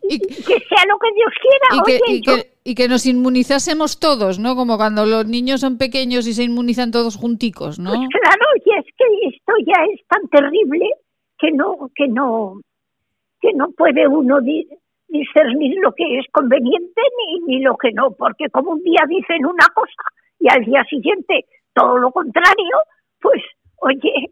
Y, que sea lo que Dios quiera. Y que, nos inmunizásemos todos, ¿no? Como cuando los niños son pequeños y se inmunizan todos junticos, ¿no? Pues claro, y es que esto ya es tan terrible que no, que no, que no puede uno discernir lo que es conveniente ni, ni lo que no, porque como un día dicen una cosa y al día siguiente todo lo contrario, pues oye,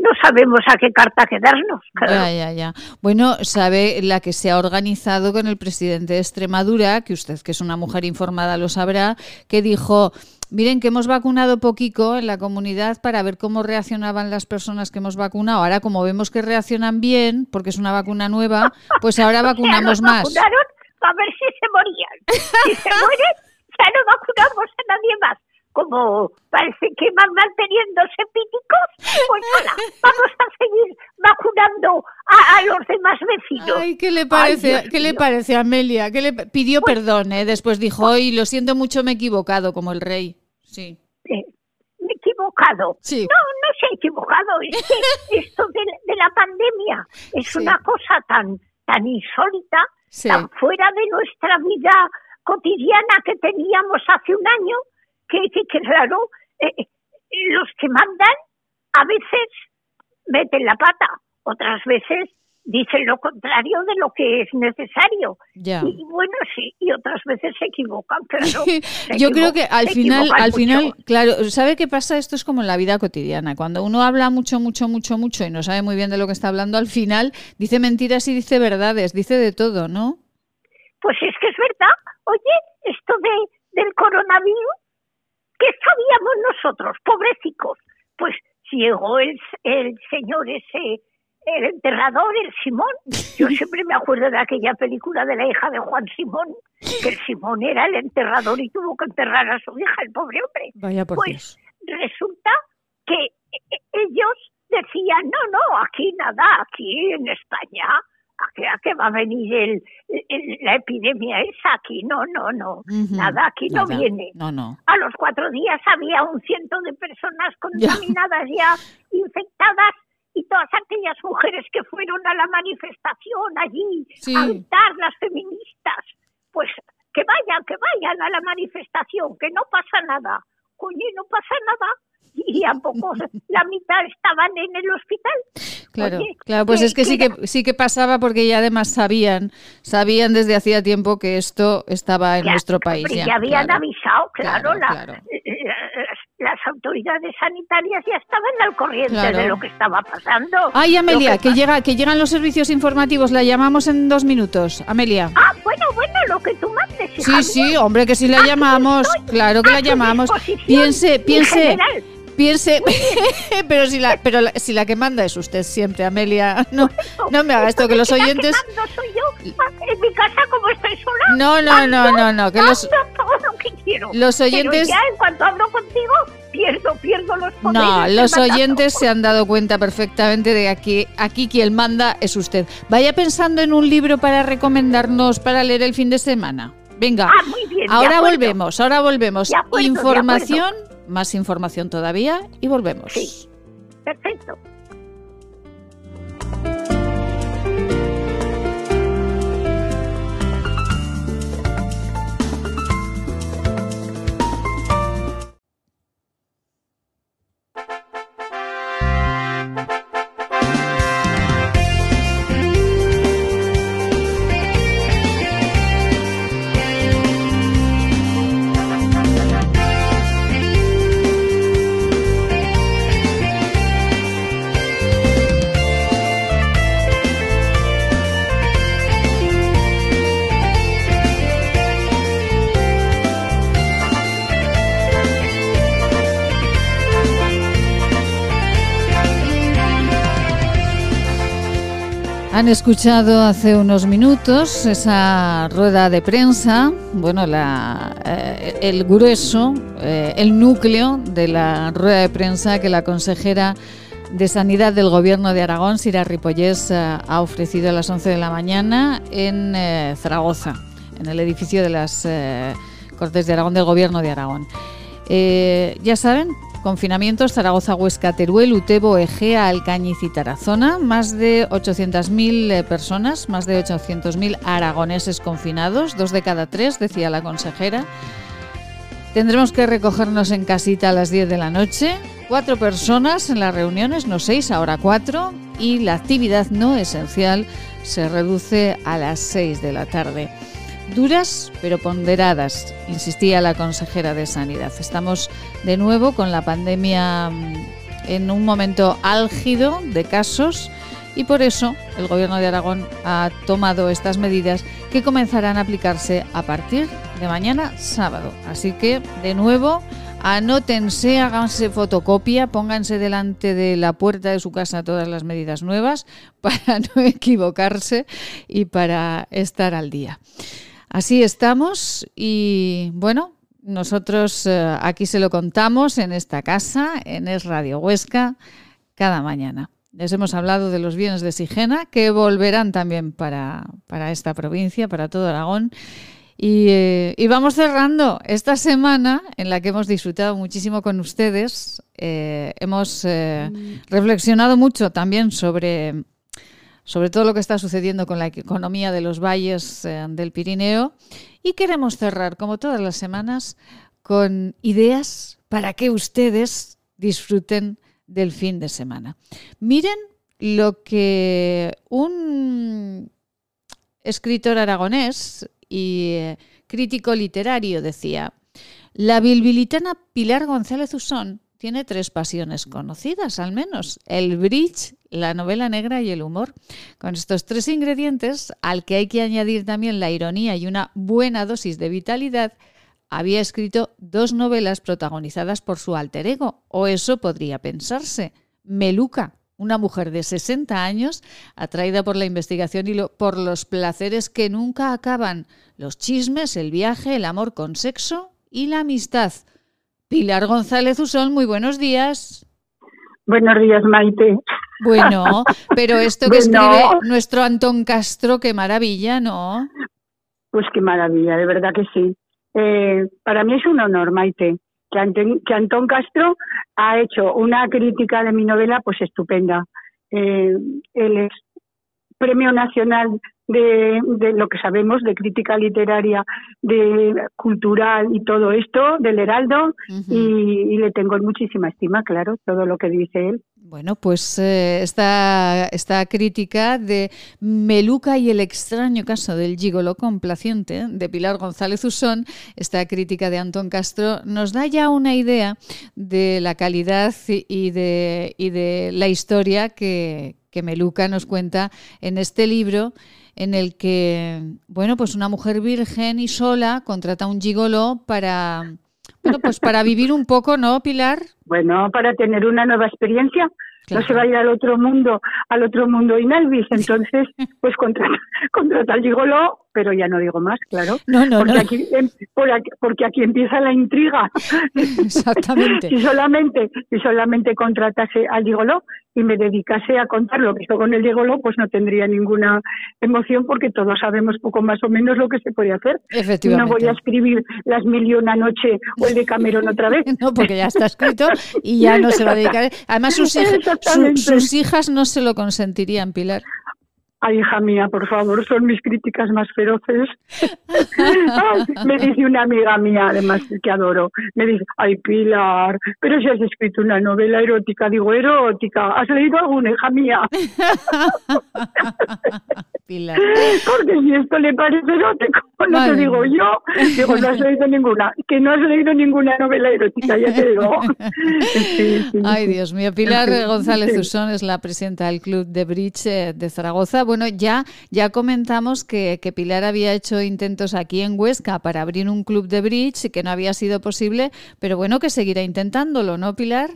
no sabemos a qué carta quedarnos. Ya, ya, ya. Bueno, sabe la que se ha organizado con el presidente de Extremadura, que usted que es una mujer informada lo sabrá, que dijo, miren que hemos vacunado poquito en la comunidad para ver cómo reaccionaban las personas que hemos vacunado. Ahora como vemos que reaccionan bien, porque es una vacuna nueva, pues ahora vacunamos más. Vacunaron a ver si se morían. Si se mueren, ya no vacunamos a nadie más como parece que van manteniéndose píticos, pues nada, vamos a seguir vacunando a, los demás vecinos. Ay, ¿qué le parece, ¿qué le parece Amelia? ¿Qué le pidió pues perdón, eh? Después dijo, hoy lo siento mucho, me he equivocado, como el rey. Sí. Eh, me he equivocado. Sí. No, no se ha equivocado. Es que esto de, la pandemia es una cosa tan, tan insólita, tan fuera de nuestra vida cotidiana que teníamos hace un año, que, que, claro, eh, eh, los que mandan a veces meten la pata, otras veces dicen lo contrario de lo que es necesario. Y, bueno, sí, y otras veces se equivocan, claro. Yo creo que al final, al final, claro, ¿sabe qué pasa? Esto es como en la vida cotidiana. Cuando uno habla mucho, mucho, mucho, mucho y no sabe muy bien de lo que está hablando, al final dice mentiras y dice verdades, dice de todo, ¿no? Pues es que es verdad. Oye, esto de del coronavirus ¿Qué sabíamos nosotros, pobrecicos? Pues llegó el, el señor ese, el enterrador, el Simón. Yo siempre me acuerdo de aquella película de la hija de Juan Simón, que el Simón era el enterrador y tuvo que enterrar a su hija, el pobre hombre. Vaya por pues resulta que e, e, ellos decían, no, no, aquí nada, aquí en España ¿A qué, va a venir el, la epidemia esa aquí? No, no, no. Nada, aquí no viene. No, no. A los cuatro días había un ciento de personas contaminadas ya, infectadas y todas aquellas mujeres que fueron a la manifestación allí a gritar las feministas, pues que vayan, que vayan a la manifestación, que no pasa nada. Coño, no pasa nada y a poco la mitad estaban en el hospital. Claro, claro, pues es que sí que sí que pasaba porque ya además sabían, sabían desde hacía tiempo que esto estaba en nuestro país. Ya, habían avisado, claro, las, autoridades sanitarias ya estaban al corriente de lo que estaba pasando. Ay, Amelia, que, llega, que llegan los servicios informativos, la llamamos en dos minutos, Amelia. Ah, bueno, bueno, lo que tú mandes. Sí, sí, hombre, que sí la llamamos, claro que la llamamos. Piense, piense piense, pero si la, pero si la que manda es usted siempre, Amelia, no, no me haga esto que los oyentes. No soy yo. En mi casa como estoy sola. No, no, no, no, no, que los todo lo que quiero. Los oyentes. ya en cuanto hablo contigo pierdo, pierdo los poderes. No, los oyentes se han dado cuenta perfectamente de que aquí, aquí quien manda es usted. Vaya pensando en un libro para recomendarnos para leer el fin de semana. Venga. Ah, muy bien, ahora volvemos, ahora volvemos. Información más información todavía y volvemos. Perfecto. Han escuchado hace unos minutos esa rueda de prensa, bueno, la, eh, el grueso, eh, el núcleo de la rueda de prensa que la consejera de Sanidad del Gobierno de Aragón, Sira Ripollés, eh, ha ofrecido a las 11 de la mañana en Zaragoza, en el edificio de las Cortes de Aragón del Gobierno de Aragón. ya saben, Confinamientos Zaragoza, Huesca, Teruel, Utebo, Egea, Alcañiz y Tarazona. Más de 800.000 eh, personas, más de 800.000 aragoneses confinados, dos de cada tres, decía la consejera. Tendremos que recogernos en casita a las 10 de la noche. Cuatro personas en las reuniones, no seis, ahora cuatro. Y la actividad no esencial se reduce a las 6 de la tarde. Duras pero ponderadas, insistía la consejera de Sanidad. Estamos de nuevo con la pandemia mm, en un momento álgido de casos y por eso el Gobierno de Aragón ha tomado estas medidas que comenzarán a aplicarse a partir de mañana sábado. Así que, de nuevo, anótense, háganse fotocopia, pónganse delante de la puerta de su casa todas las medidas nuevas para no equivocarse y para estar al día. Así estamos y bueno, nosotros eh, aquí se lo contamos en esta casa, en Es Radio Huesca, cada mañana. Les hemos hablado de los bienes de Sigena, que volverán también para, esta provincia, para todo Aragón. Eh, y, vamos cerrando esta semana en la que hemos disfrutado muchísimo con ustedes. Eh, hemos reflexionado mucho también sobre sobre todo lo que está sucediendo con la economía de los valles eh, del Pirineo. Y queremos cerrar, como todas las semanas, con ideas para que ustedes disfruten del fin de semana. Miren lo que un escritor aragonés y eh, crítico literario decía. La bilbilitana Pilar González Usón tiene tres pasiones conocidas, al menos, el bridge, la novela negra y el humor. Con estos tres ingredientes, al que hay que añadir también la ironía y una buena dosis de vitalidad, había escrito dos novelas protagonizadas por su alter ego, o eso podría pensarse. Meluca, una mujer de 60 años, atraída por la investigación y por los placeres que nunca acaban, los chismes, el viaje, el amor con sexo y la amistad. Pilar González Usón, muy buenos días. Buenos días, Maite. Bueno, pero esto que escribe nuestro Antón Castro, qué maravilla, ¿no? Pues qué maravilla, de verdad que sí. Eh, para mí es un honor, Maite, que, que Antón Castro ha hecho una crítica de mi novela pues estupenda. eh, él es Premio Nacional de, de, lo que sabemos de crítica literaria, de cultural y todo esto del Heraldo y, le tengo muchísima estima, claro, todo lo que dice él. Bueno, pues eh, esta, esta crítica de Meluca y el extraño caso del gigolo complaciente de Pilar González Usón, esta crítica de Antón Castro, nos da ya una idea de la calidad y de, y de la historia que, que Meluca nos cuenta en este libro en el que, bueno, pues una mujer virgen y sola contrata a un gigolo para, bueno, pues para vivir un poco, ¿no, Pilar? Bueno, para tener una nueva experiencia. No se va a ir al otro mundo, al otro mundo Inalvis. Entonces, pues contrata, contrata al gigolo pero ya no digo más, claro. No, no, porque, no. Aquí, em, porque aquí empieza la intriga. Exactamente. si solamente, si solamente contratase al Gigoló y me dedicase a contar lo que hizo con el Gigoló, pues no tendría ninguna emoción porque todos sabemos poco más o menos lo que se puede hacer. Efectivamente. No voy a escribir las mil y una noche o el de Cameron otra vez. no, porque ya está escrito y ya no se va a dedicar. Además, sus, sus hijas no se lo consentirían, Pilar. Ay, hija mía, por favor, son mis críticas más feroces. me dice una amiga mía, además que adoro, me dice, ay, Pilar, pero si has escrito una novela erótica, digo, erótica, ¿has leído alguna, hija mía? Pilar. Porque si esto le parece erótico, no te digo yo, digo, no has leído ninguna, que no has leído ninguna novela erótica, ya te digo. ay, Dios mío, Pilar González Usón es la presidenta del Club de Bridge eh, de Zaragoza bueno, ya, ya comentamos que, que, Pilar había hecho intentos aquí en Huesca para abrir un club de bridge y que no había sido posible, pero bueno, que seguirá intentándolo, ¿no, Pilar?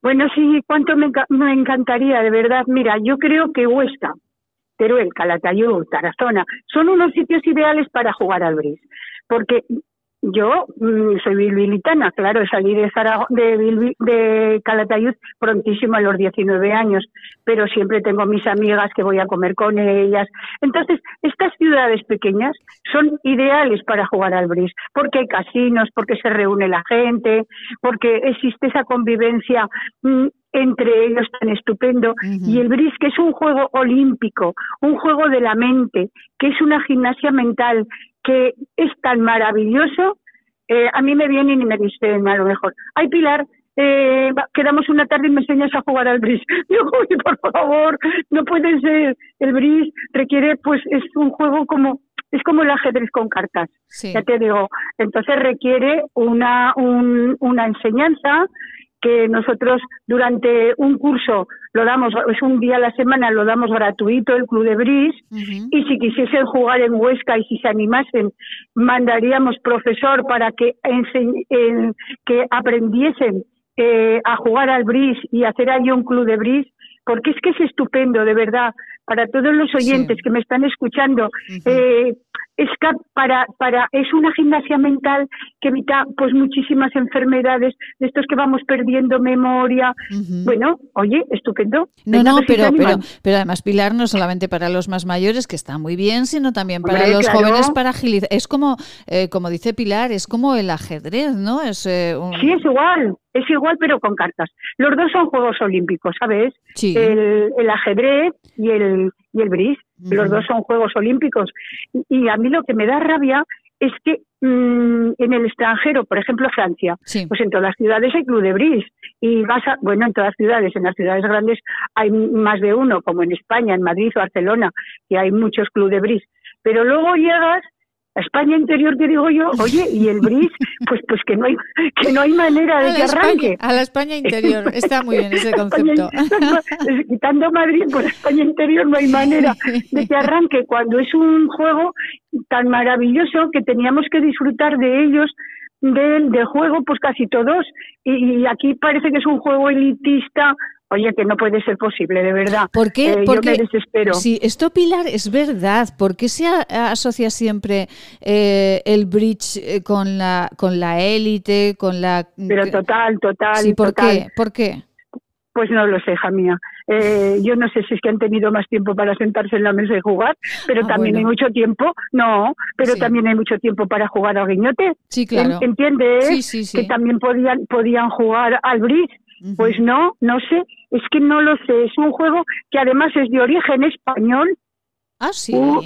Bueno, sí, cuánto me, me encantaría, de verdad. Mira, yo creo que Huesca, Teruel, Calatayud, Tarazona, son unos sitios ideales para jugar al bridge, porque yo mm, soy bilbilitana, claro, salí de, de, de Calatayud prontísimo a los 19 años, pero siempre tengo mis amigas que voy a comer con ellas. Entonces, estas ciudades pequeñas son ideales para jugar al bris, porque hay casinos, porque se reúne la gente, porque existe esa convivencia mm, entre ellos tan estupendo. Y el bris, que es un juego olímpico, un juego de la mente, que es una gimnasia mental, que es tan maravilloso, eh, a mí me vienen y me dicen a lo mejor, ay Pilar, eh, quedamos una tarde y me enseñas a jugar al bris. Digo, por favor, no puede ser. El bris requiere, pues, es un juego como, es como el ajedrez con cartas. Ya te digo. Entonces requiere una, un, una enseñanza que nosotros durante un curso lo damos, es un día a la semana, lo damos gratuito el Club de Bris y si quisiesen jugar en Huesca y si se animasen, mandaríamos profesor para que, que aprendiesen eh, a jugar al Bris y hacer allí un Club de Bris, porque es que es estupendo, de verdad, para todos los oyentes que me están escuchando. eh, es para, para, es una gimnasia mental que evita pues muchísimas enfermedades, de estos que vamos perdiendo memoria. Bueno, oye, estupendo. No, no, pero, pero, pero además, Pilar, no solamente para los más mayores, que está muy bien, sino también para los jóvenes para agilizar. Es como, eh, como dice Pilar, es como el ajedrez, ¿no? Es, eh, Sí, es igual, es igual, pero con cartas. Los dos son Juegos Olímpicos, ¿sabes? Sí. El, el ajedrez y el, y el bris. Los dos son Juegos Olímpicos. Y, a mí lo que me da rabia es que mm, en el extranjero, por ejemplo Francia, pues en todas las ciudades hay club de bris. Y vas a, bueno, en todas las ciudades, en las ciudades grandes hay más de uno, como en España, en Madrid o Barcelona, que hay muchos club de bris. Pero luego llegas España interior que digo yo, oye, y el bris, pues pues que no hay que no hay manera de que arranque. a la España interior, está muy bien ese concepto. quitando Madrid, pues España interior no hay manera de que arranque cuando es un juego tan maravilloso que teníamos que disfrutar de ellos del, del juego, pues casi todos. Y, aquí parece que es un juego elitista Oye, que no puede ser posible, de verdad. ¿Por qué? Eh, Porque, yo me desespero. Sí, esto, Pilar, es verdad. ¿Por qué se asocia siempre eh, el bridge eh, con la con la élite, con la... Pero total, total, sí, ¿por total. qué? ¿Por qué? Pues no lo sé, hija mía. Eh, yo no sé si es que han tenido más tiempo para sentarse en la mesa y jugar, pero Ah, también bueno. hay mucho tiempo, no, pero Sí. también hay mucho tiempo para jugar al guiñote. Sí, claro. ¿Entiendes? Sí, sí, sí. Que también podían podían jugar al bridge. Pues no, no sé. Es que no lo sé, es un juego que además es de origen español Ah, sí. Uh,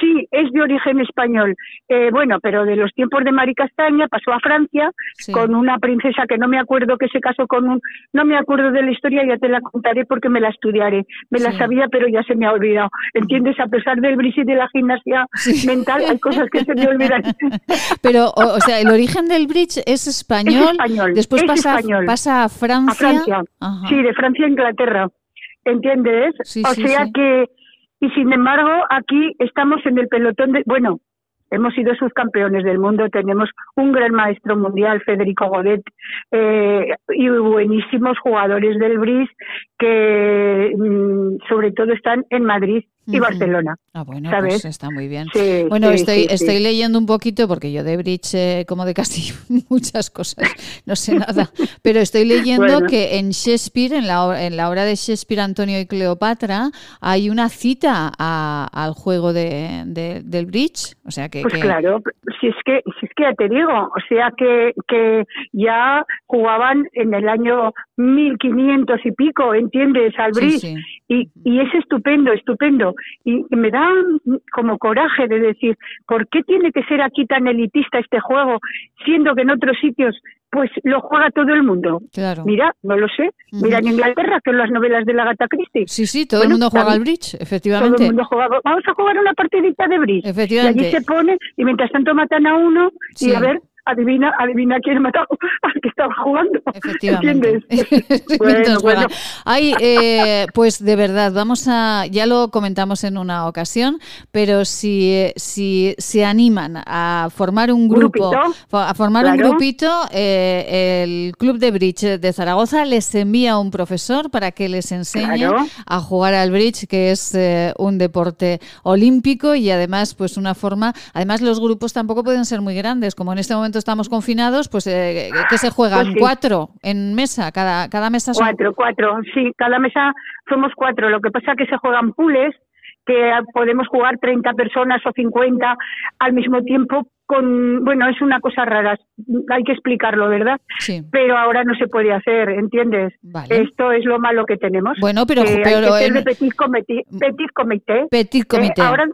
sí, es de origen español. Eh, bueno, pero de los tiempos de Mari Castaña pasó a Francia con una princesa que no me acuerdo que se casó con un. No me acuerdo de la historia, ya te la contaré porque me la estudiaré. Me la sabía, pero ya se me ha olvidado. ¿Entiendes? A pesar del bris y de la gimnasia mental, hay cosas que se me olvidan. pero, o, sea, el origen del bridge es español. Después pasa, pasa a Francia. Sí, de Francia a Inglaterra. ¿Entiendes? o sea que y sin embargo, aquí estamos en el pelotón de, bueno, hemos sido subcampeones del mundo, tenemos un gran maestro mundial, Federico Godet, eh, y buenísimos jugadores del BRIS que mm, sobre todo están en Madrid y Barcelona. Ah, bueno, pues está muy bien. bueno, estoy, estoy leyendo un poquito, porque yo de Bridge, eh, como de casi muchas cosas, no sé nada, pero estoy leyendo que en Shakespeare, en la, en la obra de Shakespeare, Antonio y Cleopatra, hay una cita al juego de, del Bridge. O sea que. Pues claro, si es que, si es que ya te digo, o sea que, que ya jugaban en el año 1500 y pico, ¿entiendes? Al Bridge. Y, y es estupendo, estupendo y me da como coraje de decir, ¿por qué tiene que ser aquí tan elitista este juego, siendo que en otros sitios pues lo juega todo el mundo. Mira, no lo sé. Mira en Inglaterra, que en las novelas de la Gata Christie. Sí, sí, todo el mundo juega al bridge, efectivamente. Todo el mundo juega. Vamos a jugar una partidita de bridge. Efectivamente. Y allí se pone, y mientras tanto matan a uno, y a ver adivina, adivina quién mató al que estaba jugando. Efectivamente. bueno, Ay, eh, pues de verdad, vamos a, ya lo comentamos en una ocasión, pero si, si se animan a formar un grupo, a formar un grupito, eh, el Club de Bridge de Zaragoza les envía un profesor para que les enseñe a jugar al bridge, que es eh, un deporte olímpico y además, pues una forma, además los grupos tampoco pueden ser muy grandes, como en este momento estamos confinados, pues eh, ¿qué se juegan? Pues ¿Cuatro en mesa? ¿Cada, cada mesa son? Cuatro, cuatro, sí, cada mesa somos cuatro. Lo que pasa es que se juegan pools, que podemos jugar 30 personas o 50 al mismo tiempo con, bueno, es una cosa rara, hay que explicarlo, ¿verdad? Sí. Pero ahora no se puede hacer, ¿entiendes? Esto es lo malo que tenemos. Bueno, pero... Eh, pero hay que petit comité. Petit comité. Petit comité. ahora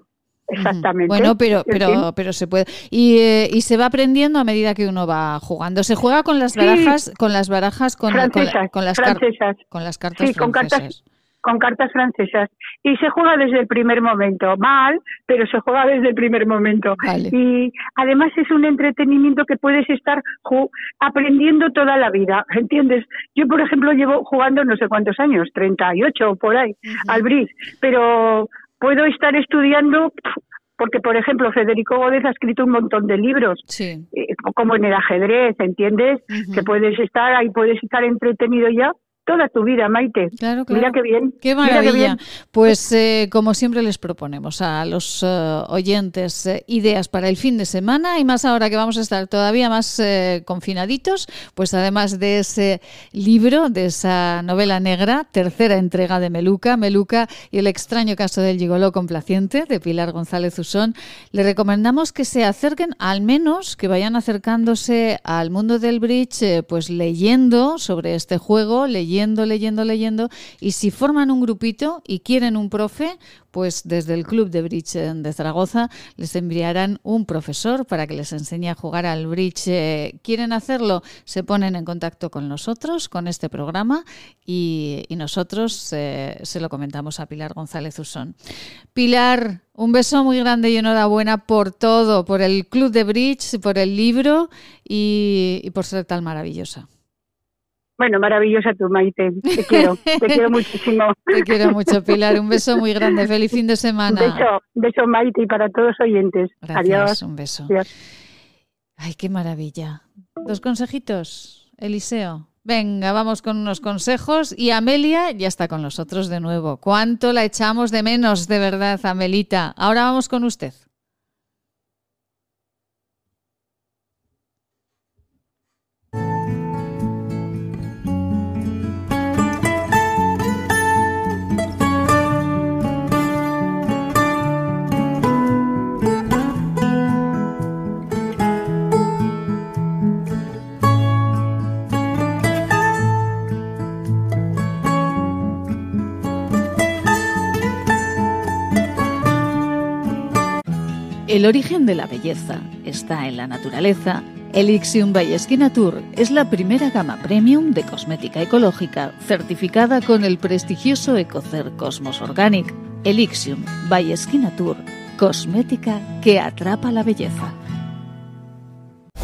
Exactamente. Bueno, pero pero pero se puede y, eh, y, se va aprendiendo a medida que uno va jugando. Se juega con las barajas, con las barajas con, francesas, con, las francesas. con las cartas sí, con cartas con cartas francesas y se juega desde el primer momento. Mal, pero se juega desde el primer momento. Y además es un entretenimiento que puedes estar aprendiendo toda la vida, ¿entiendes? Yo, por ejemplo, llevo jugando no sé cuántos años, 38 o por ahí, al bris, pero puedo estar estudiando porque por ejemplo Federico Gómez ha escrito un montón de libros eh, como en el ajedrez entiendes que puedes estar ahí puedes estar entretenido ya toda tu vida, Maite. Claro, Mira qué bien. Qué maravilla. Pues eh, como siempre les proponemos a los eh, oyentes eh, ideas para el fin de semana y más ahora que vamos a estar todavía más confinaditos, pues además de ese libro, de esa novela negra, tercera entrega de Meluca, Meluca y el extraño caso del gigoló complaciente de Pilar González Usón, le recomendamos que se acerquen, al menos que vayan acercándose al mundo del bridge, pues leyendo sobre este juego, leyendo leyendo, leyendo, leyendo. Y si forman un grupito y quieren un profe, pues desde el Club de Bridge de Zaragoza les enviarán un profesor para que les enseñe a jugar al bridge. ¿Quieren hacerlo? Se ponen en contacto con nosotros, con este programa, y, nosotros eh, se lo comentamos a Pilar González Usón. Pilar, un beso muy grande y enhorabuena por todo, por el Club de Bridge, por el libro y por ser tan maravillosa. Bueno, maravillosa tu Maite. Te quiero, te quiero muchísimo. Te quiero mucho, Pilar. Un beso muy grande. Feliz fin de semana. Un beso, beso Maite y para todos los oyentes. Adiós. Un beso. Ay, qué maravilla. Dos consejitos, Eliseo. Venga, vamos con unos consejos y Amelia ya está con nosotros de nuevo. ¿Cuánto la echamos de menos, de verdad, Amelita? Ahora vamos con usted. El origen de la belleza está en la naturaleza, Elixium by Tour es la primera gama premium de cosmética ecológica certificada con el prestigioso Ecocer Cosmos Organic. Elixium by Tour, cosmética que atrapa la belleza.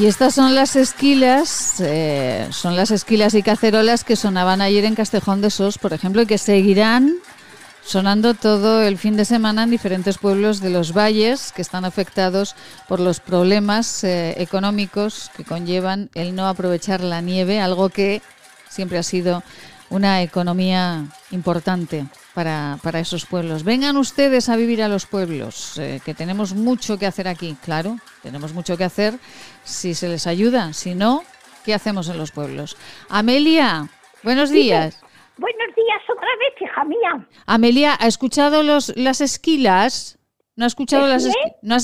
Y estas son las esquilas, eh, son las esquilas y cacerolas que sonaban ayer en Castejón de Sos, por ejemplo, y que seguirán sonando todo el fin de semana en diferentes pueblos de los valles que están afectados por los problemas eh, económicos que conllevan el no aprovechar la nieve, algo que siempre ha sido una economía importante para, para esos pueblos. Vengan ustedes a vivir a los pueblos, eh, que tenemos mucho que hacer aquí, claro, tenemos mucho que hacer si se les ayuda, si no, ¿qué hacemos en los pueblos? Amelia, buenos días. buenos días otra vez, hija mía. Amelia, ¿ha escuchado los, las esquilas? ¿No ha escuchado las no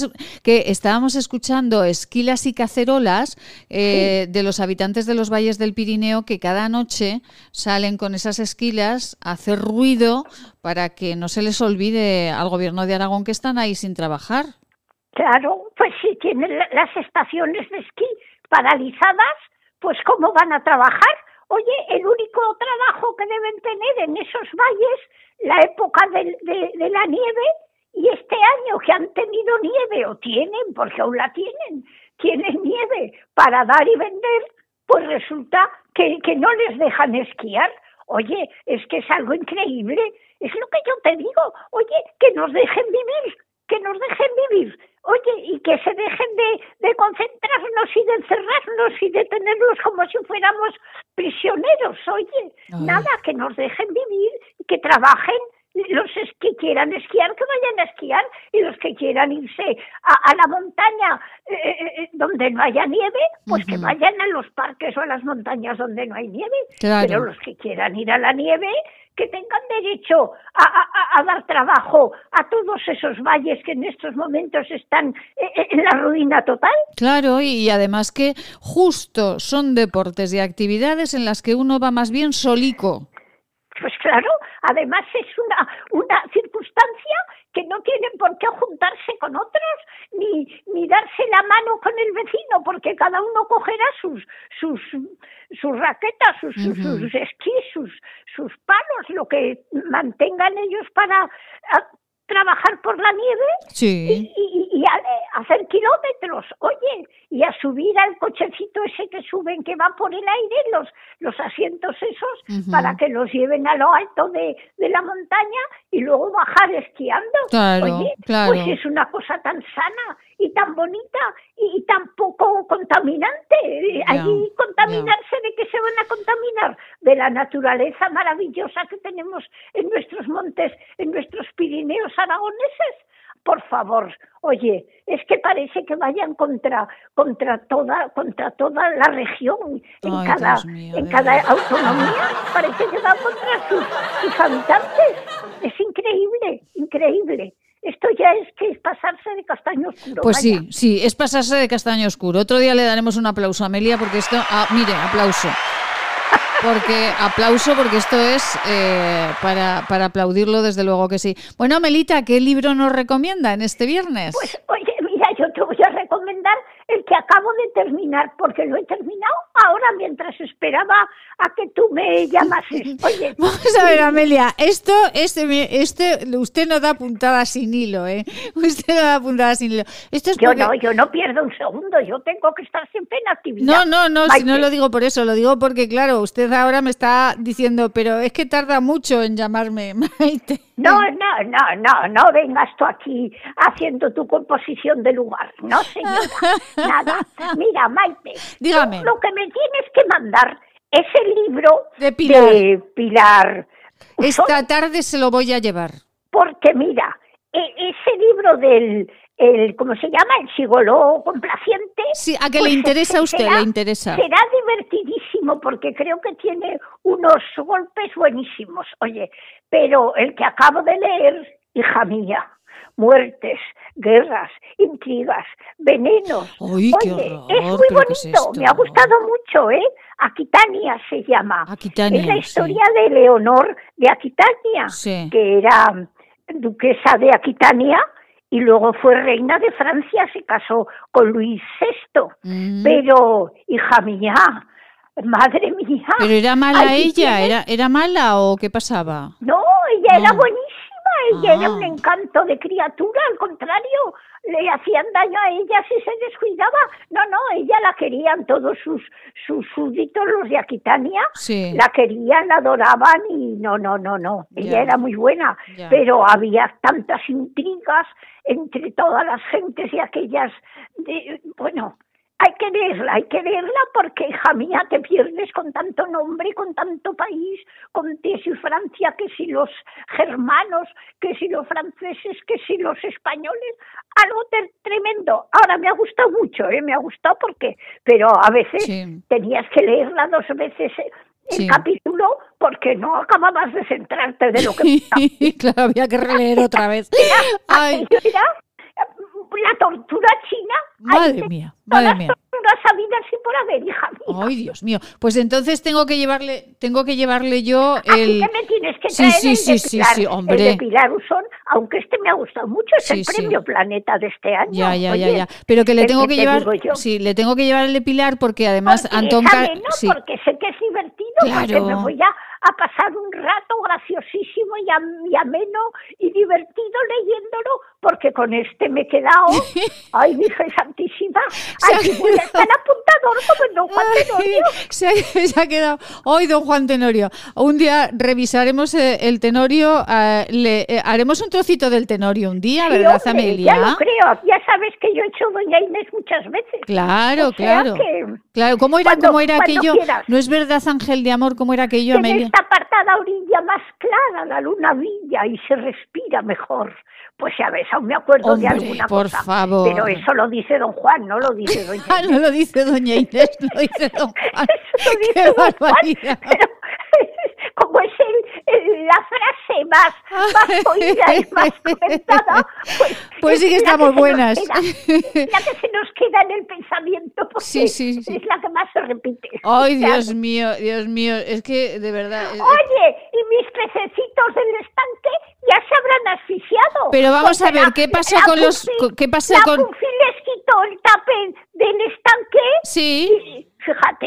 que estábamos escuchando esquilas y cacerolas eh, de los habitantes de los valles del Pirineo que cada noche salen con esas esquilas a hacer ruido para que no se les olvide al gobierno de Aragón que están ahí sin trabajar? Claro, pues si tienen las estaciones de esquí paralizadas, pues ¿cómo van a trabajar? Oye, el único trabajo que deben tener en esos valles, la época de la nieve, y este año que han tenido nieve o tienen, porque aún la tienen, tienen nieve para dar y vender, pues resulta que, que no les dejan esquiar. Oye, es que es algo increíble. Es lo que yo te digo. Oye, que nos dejen vivir, que nos dejen vivir. Oye, y que se dejen de, de concentrarnos y de encerrarnos y de tenerlos como si fuéramos prisioneros. Oye, nada, que nos dejen vivir y que trabajen los que quieran esquiar, que vayan a esquiar, y los que quieran irse a, la montaña eh, eh, eh, donde no haya nieve, pues que vayan a los parques o a las montañas donde no hay nieve. Pero los que quieran ir a la nieve, que tengan derecho a, dar trabajo a todos esos valles que en estos momentos están en la ruina total. Claro, y además que justo son deportes y actividades en las que uno va más bien solico. Pues claro, además es una, una circunstancia que no tienen por qué juntarse con otros ni, ni darse la mano con el vecino, porque cada uno cogerá sus, sus, sus raquetas, sus, sus esquís, sus, sus palos, lo que mantengan ellos para trabajar por la nieve y, y, a, hacer kilómetros, oye, y a subir al cochecito ese que suben, que va por el aire, los, los asientos esos, para que los lleven a lo alto de, de la montaña y luego bajar esquiando. oye, pues es una cosa tan sana y tan bonita y, tan poco contaminante. Allí contaminarse de qué se van a contaminar de la naturaleza maravillosa que tenemos en nuestros montes, en nuestros Pirineos aragoneses. Por favor, oye, es que parece que vayan contra contra toda contra toda la región en cada en cada autonomía parece que van contra sus, sus habitantes. Es increíble, increíble esto ya es que es pasarse de castaño oscuro. Pues sí, sí, es pasarse de castaño oscuro. Otro día le daremos un aplauso a Amelia porque esto, ah, mire, aplauso. Porque aplauso porque esto es eh, para, para aplaudirlo desde luego que sí. Bueno, Melita, ¿qué libro nos recomienda en este viernes? Pues oye, mira, yo te voy a recomendar el que acabo de terminar, porque lo he terminado ahora mientras esperaba a que tú me llamases. Oye, Vamos a ver, Amelia, esto, este, este, usted no da puntada sin hilo, ¿eh? Usted no da puntada sin hilo. Esto es yo no, yo no pierdo un segundo, yo tengo que estar siempre en actividad. No, no, no, si no lo digo por eso, lo digo porque, claro, usted ahora me está diciendo, pero es que tarda mucho en llamarme, Maite. No, no, no, no, no vengas tú aquí haciendo tu composición de lugar, no señora, nada. Mira, Maite, Dígame. lo que me tienes que mandar es el libro de Pilar. Pilar. Esta tarde se lo voy a llevar. Porque mira, e, ese libro del, el, ¿cómo se llama? El sigoló complaciente. Sí, a que le pues, interesa a usted, será- le interesa. Será divertidísimo porque creo que tiene unos golpes buenísimos. Oye, pero el que acabo de leer, hija mía, muertes, guerras, intrigas, venenos. Uy, Oye, horror, es muy ¿pero qué es bonito, esto? me ha gustado mucho, ¿eh? Aquitania se llama. Aquitania, es la sí. historia de Leonor de Aquitania, Sí. que era duquesa de Aquitania y luego fue reina de Francia, se casó con Luis VI. Mm. Pero, hija mía, madre mía. Pero era mala ella, tienes- era, era mala o qué pasaba? No, ella era buenísima, ella era Ah. un encanto de criatura, al contrario, le hacían daño a ella si se descuidaba. No, no, ella la querían todos sus, sus súbditos, los de Aquitania, Sí. la querían, la adoraban y no, no, no, no, ella era muy buena, pero había tantas intrigas entre todas las gentes y aquellas, de- bueno, hay que leerla, hay que leerla porque, hija mía, te pierdes con tanto nombre, con tanto país, con que si Francia, que si los germanos, que si los franceses, que si los españoles, algo tremendo. Ahora me ha gustado mucho, ¿eh? me ha gustado porque, pero a veces Sí. tenías que leerla dos veces eh, el Sí. capítulo porque no acababas de centrarte de lo que claro, había que releer otra vez. Ay, la tortura china. madre mía, madre mía. Torturas habidas y por haber, hija mía. Ay, Dios mío. Pues entonces tengo que llevarle, tengo que llevarle yo el. ¿Qué me tienes que traer sí, el sí, de sí, Pilar, sí, El de Pilar Usón, aunque este me ha gustado mucho, es Sí, el sí. premio Planeta de este año. Ya, ya, ya, Oye, ya. Pero que le el tengo que te llevar, sí, le tengo que llevar el de Pilar porque además Porque Antón sí. porque sé que es divertido, porque Claro. me voy a, a pasar un rato graciosísimo y, am- y ameno y divertido leyéndolo, porque con este me he quedado, ay, Virgen Santísima, ay, que voy a estar apuntador como don Juan Tenorio. se, ha, se ha quedado. Hoy, don Juan Tenorio. Un día revisaremos eh, el Tenorio. eh, le, eh, haremos un trocito del Tenorio un día, Sí, ¿verdad, hombre, Amelia? Ya lo creo, ya sabes que yo he hecho Doña Inés muchas veces. Claro, O sea claro. que Claro, ¿cómo era, cuando- cómo era aquello? quieras. ¿No es verdad, Ángel de Amor, cómo era aquello, En Amelia? esta apartada orilla más clara la luna brilla y se respira mejor. Pues ya ves, aún me acuerdo de alguna por cosa. favor. Pero eso lo dice don Juan, no lo dice doña Ah, no lo dice doña Inés, lo dice don Juan. ¡Qué barbaridad! como es el, el- la frase más, más oída y más comentada, pues, Pues sí que estamos buenas. queda, la que se nos queda en el pensamiento, porque Sí, sí, sí. es la que más se repite. Ay, Dios mío, Dios mío, es que de verdad. Oye, y mis pececitos del estanque ya se habrán asfixiado. Pero vamos a ver, la- ¿qué pasó la con los- Pufi- qué pasó la con- les quitó el tape del estanque. Sí. Y, fíjate,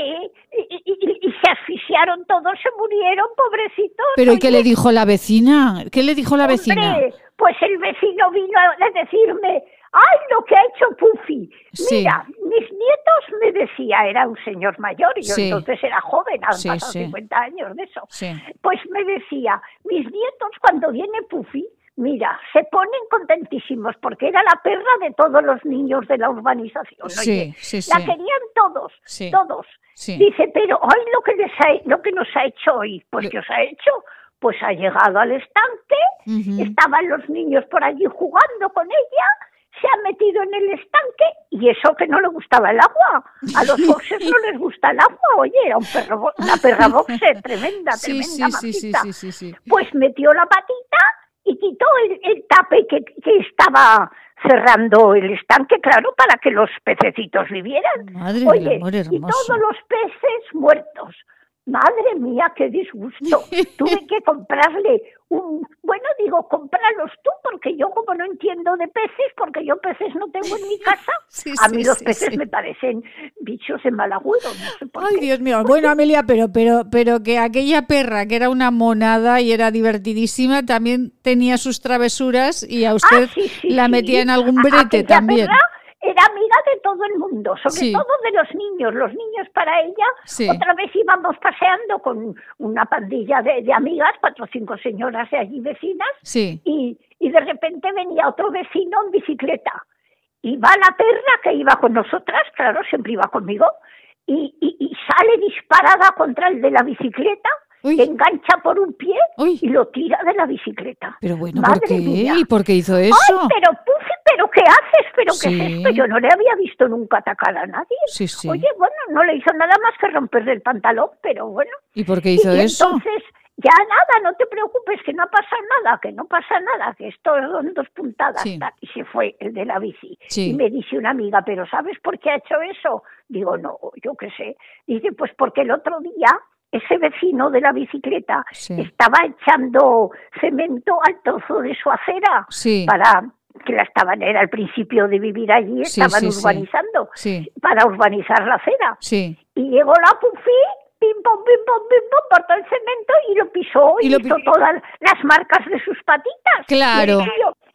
y, y- se asfixiaron todos, se murieron, pobrecitos. Pero ¿y qué le dijo la vecina? ¿Qué le dijo la vecina? Pues el vecino vino a decirme, ¡ay, lo que ha hecho Puffy! Sí. Mira, mis nietos me decía, era un señor mayor, y yo Sí. entonces era joven, han Sí, pasado sí. 50 años de eso. Pues me decía, mis nietos cuando viene Puffy, mira, se ponen contentísimos porque era la perra de todos los niños de la urbanización. Sí, oye. sí, La sí. querían todos, Sí. todos. Sí. Dice, pero hoy lo que les ha, lo que nos ha hecho hoy, pues que os ha hecho, pues ha llegado al estanque, estaban los niños por allí jugando con ella, se ha metido en el estanque y eso que no le gustaba el agua. A los boxers no les gusta el agua, oye, era un perro, una perra boxer tremenda, Sí, tremenda sí, sí, sí, sí, sí, sí. Pues metió la patita y quitó el, el tape que, que estaba cerrando el estanque, claro, para que los pececitos vivieran. Madre Oye, amor y todos los peces muertos. Madre mía, qué disgusto. Tuve que comprarle un... Bueno, digo, cómpralos tú, porque yo como no entiendo de peces, porque yo peces no tengo en mi casa, Sí, a sí, mí los sí, peces me parecen bichos en mal agüero, no sé por Ay, qué. Dios mío. Bueno, Amelia, pero, pero, pero que aquella perra, que era una monada y era divertidísima, también tenía sus travesuras y a usted Ah, sí, la metía en algún brete también. perra era amiga de todo el mundo, sobre Sí. todo de los niños. Los niños para ella, Sí. otra vez íbamos paseando con una pandilla de, de amigas, cuatro o cinco señoras de allí vecinas, Sí. y, y de repente venía otro vecino en bicicleta. Y va la perra que iba con nosotras, claro, siempre iba conmigo, y, y, y sale disparada contra el de la bicicleta engancha por un pie y lo tira de la bicicleta. Pero bueno, ¿por qué? ¿Y por qué hizo eso? Ay, pero Puffy, ¿pero qué haces? ¿Pero qué es esto? Yo no le había visto nunca atacar a nadie. Sí, sí. Oye, bueno, no le hizo nada más que romperle el pantalón, pero bueno. ¿Y por qué hizo eso? Entonces, ya nada, no te preocupes, que no pasa nada, que no pasa nada, que esto son dos puntadas. Y se fue el de la bici. Y me dice una amiga, ¿pero sabes por qué ha hecho eso? Digo, no, yo qué sé. Dice, pues porque el otro día ese vecino de la bicicleta estaba echando cemento al trozo de su acera para que la estaban, era el principio de vivir allí, estaban urbanizando, para urbanizar la acera. Y llegó la Pufi, pim pom, pim pom, pim pom, el cemento y lo pisó y, hizo todas las marcas de sus patitas. Claro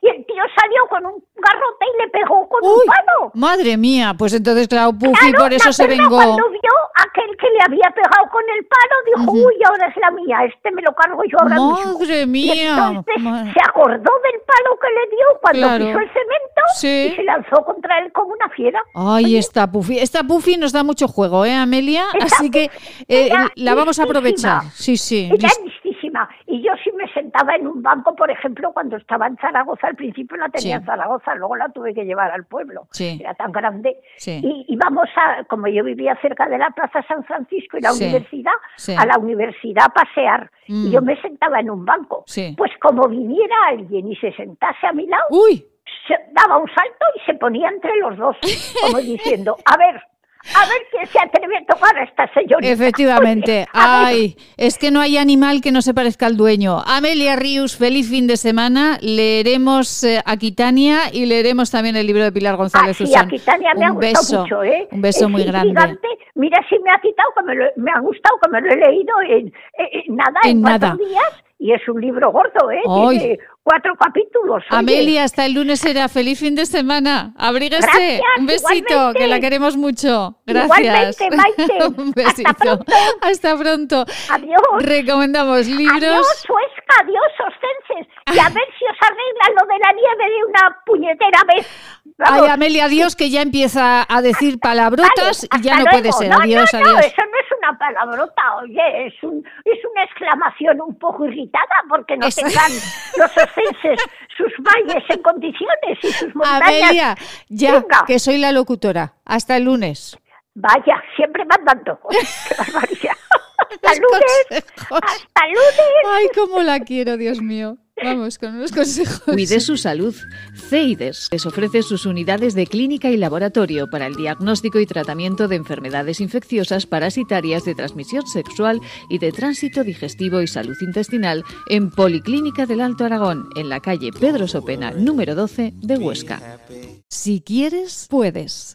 y el tío salió con un garrote y le pegó con un palo. Madre mía, pues entonces claro, Puffy por eso se vengó. cuando vio aquel que le había pegado con el palo, dijo, uy, ahora es la mía, este me lo cargo yo ahora mismo. Madre mía. entonces se acordó del palo que le dio cuando pisó el cemento y se lanzó contra él como una fiera. Ay, esta Puffy, esta Puffy nos da mucho juego, ¿eh, Amelia? Así que eh, la vamos a aprovechar. Sí, sí. Es listísima. Y yo sí me sentaba en un banco, por ejemplo, cuando estaba en Zaragoza al principio la tenía en Zaragoza, luego la tuve que llevar al pueblo, era tan grande. Y íbamos a, como yo vivía cerca de la Plaza San Francisco y la universidad, a la universidad a pasear. Y yo mm. me sentaba en un banco. Pues como viniera alguien y se sentase a mi lado, Se daba un salto y se ponía entre los dos, como diciendo, a ver, a ver quién se atreve a tocar a esta señorita. Efectivamente. Ay, es que no hay animal que no se parezca al dueño. Amelia Rius, feliz fin de semana. Leeremos eh, a Quitania y leeremos también el libro de Pilar González ah, sí, a Quitania me ha gustado mucho, ¿eh? Un beso muy grande. Mira si me ha quitado, que me, me ha gustado, que me lo he leído en, nada, en, cuatro días y es un libro gordo, ¿eh? Tiene cuatro capítulos. Amelia, hasta el lunes será feliz fin de semana. Abríguese. un besito, que la queremos mucho. Gracias. Igualmente, Maite. un besito. Hasta pronto. Hasta pronto. Adiós. Recomendamos libros. Adiós, Suesca. Adiós, Ostenses. Y a ver si os arregla lo de la nieve de una puñetera vez. Ay, Amelia, adiós, que ya empieza a decir palabrotas y ya no puede ser. Adiós, no, adiós. Eso no es una palabrota, oye, es, un, es una exclamación un poco irritada porque no tengan los ostenses sus valles en condiciones y sus montañas. Amelia, ya, que soy la locutora. Hasta el lunes. Vaya, siempre mandando. ¡Qué barbaridad! ¡Hasta lunes! ¡Hasta lunes! ¡Ay, cómo la quiero, Dios mío! Vamos con unos consejos. Cuide su salud. CEIDES les ofrece sus unidades de clínica y laboratorio para el diagnóstico y tratamiento de enfermedades infecciosas parasitarias de transmisión sexual y de tránsito digestivo y salud intestinal en Policlínica del Alto Aragón, en la calle Pedro Sopena, número 12 de Huesca. Si quieres, puedes.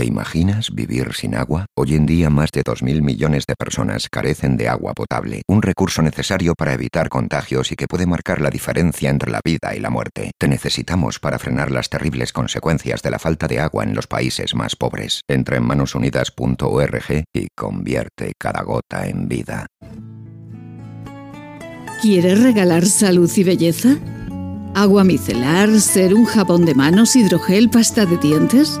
¿Te imaginas vivir sin agua? Hoy en día más de 2.000 millones de personas carecen de agua potable, un recurso necesario para evitar contagios y que puede marcar la diferencia entre la vida y la muerte. Te necesitamos para frenar las terribles consecuencias de la falta de agua en los países más pobres. Entra en manosunidas.org y convierte cada gota en vida. ¿Quieres regalar salud y belleza? ¿Agua micelar, ser un jabón de manos, hidrogel, pasta de dientes?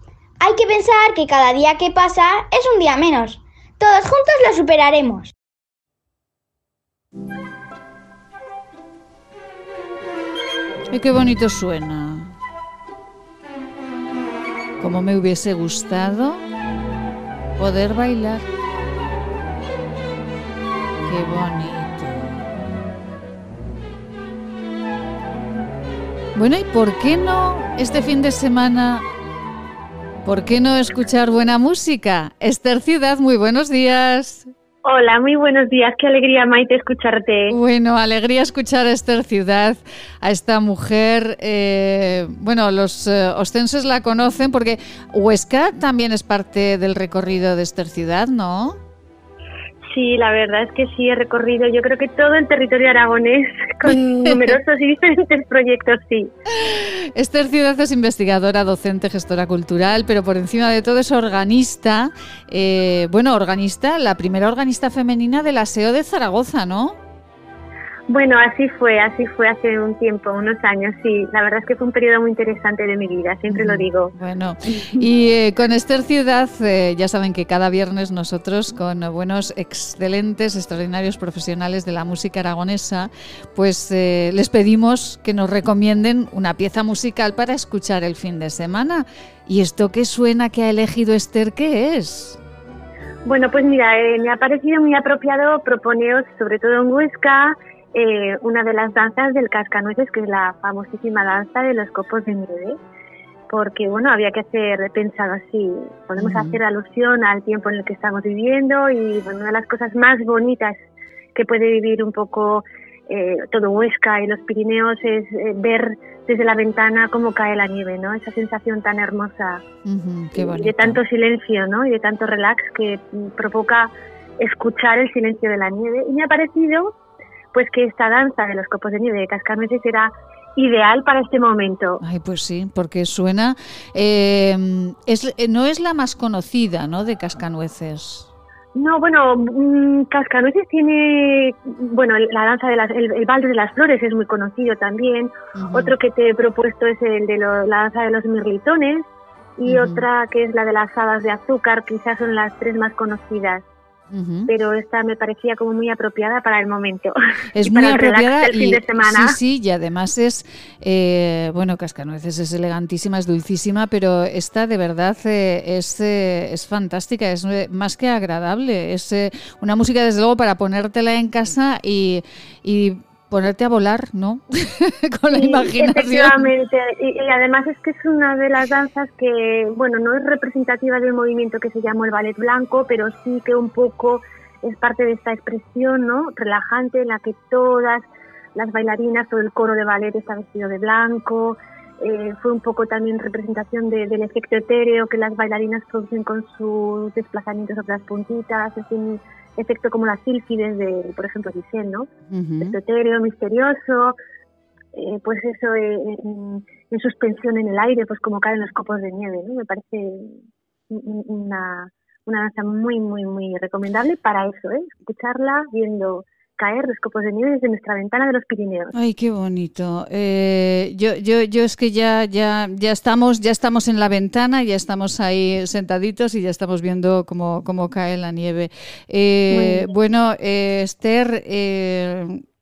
Hay que pensar que cada día que pasa es un día menos. Todos juntos lo superaremos. Y qué bonito suena. Como me hubiese gustado poder bailar. Qué bonito. Bueno, ¿y por qué no este fin de semana ¿Por qué no escuchar buena música? Esther Ciudad, muy buenos días. Hola, muy buenos días. Qué alegría, Maite, escucharte. Bueno, alegría escuchar a Esther Ciudad, a esta mujer. Eh, bueno, los eh, ostenses la conocen porque Huesca también es parte del recorrido de Esther Ciudad, ¿no? Sí, la verdad es que sí, he recorrido yo creo que todo el territorio aragonés con numerosos y diferentes proyectos, sí. Esther Ciudad es investigadora, docente, gestora cultural, pero por encima de todo es organista, eh, bueno, organista, la primera organista femenina del aseo de Zaragoza, ¿no? Bueno, así fue, así fue hace un tiempo, unos años, sí. La verdad es que fue un periodo muy interesante de mi vida, siempre lo digo. Bueno, y eh, con Esther Ciudad, eh, ya saben que cada viernes nosotros, con buenos, excelentes, extraordinarios profesionales de la música aragonesa, pues eh, les pedimos que nos recomienden una pieza musical para escuchar el fin de semana. ¿Y esto qué suena que ha elegido Esther, qué es? Bueno, pues mira, me ha parecido muy apropiado proponeros, sobre todo en Huesca, eh, una de las danzas del cascanueces, que es la famosísima danza de los copos de nieve, porque bueno, había que hacer pensado así, podemos hacer alusión al tiempo en el que estamos viviendo y bueno, una de las cosas más bonitas que puede vivir un poco eh, todo Huesca y los Pirineos es eh, ver desde la ventana cómo cae la nieve, ¿no? Esa sensación tan hermosa y de tanto silencio, ¿no? Y de tanto relax que provoca escuchar el silencio de la nieve. Y me ha parecido pues que esta danza de los copos de nieve de cascanueces era ideal para este momento. Ay, pues sí, porque suena, eh, es, eh, no es la más conocida, ¿no? De cascanueces. No, bueno, mm, Cascanueces tiene, bueno, la danza de las, el, balde de las flores es muy conocido también. Otro que te he propuesto es el de la danza de los mirlitones y otra que es la de las hadas de azúcar, quizás son las tres más conocidas pero esta me parecía como muy apropiada para el momento. Es muy apropiada y, fin de semana. Sí, sí, y además es, eh, bueno, Cascanueces es elegantísima, es dulcísima, pero esta de verdad eh, es, eh, es fantástica, es más que agradable. Es una música, desde luego, para ponértela en casa y, y ponerte a volar, ¿no? Con la imaginación. Efectivamente, y, además es que es una de las danzas que, bueno, no es representativa del movimiento que se llamó el ballet blanco, pero sí que un poco es parte de esta expresión, ¿no? Relajante en la que todas las bailarinas, todo el coro de ballet está vestido de blanco. Eh, fue un poco también representación del efecto etéreo que las bailarinas producen con sus desplazamientos sobre las puntitas. Es un, efecto como las sílfides de, por ejemplo, Giselle, ¿no? etéreo, misterioso, eh, pues eso, eh, en, suspensión en el aire, pues como caen los copos de nieve, ¿no? Me parece una, una danza muy, muy, muy recomendable para eso, ¿eh? Escucharla viendo caer los copos de nieve desde nuestra ventana de los Pirineos. Ay, qué bonito. Eh, yo, yo, yo es que ya, ya, ya estamos, ya estamos en la ventana, ya estamos ahí sentaditos y ya estamos viendo cómo, cómo cae la nieve. Eh, bueno, eh, Esther.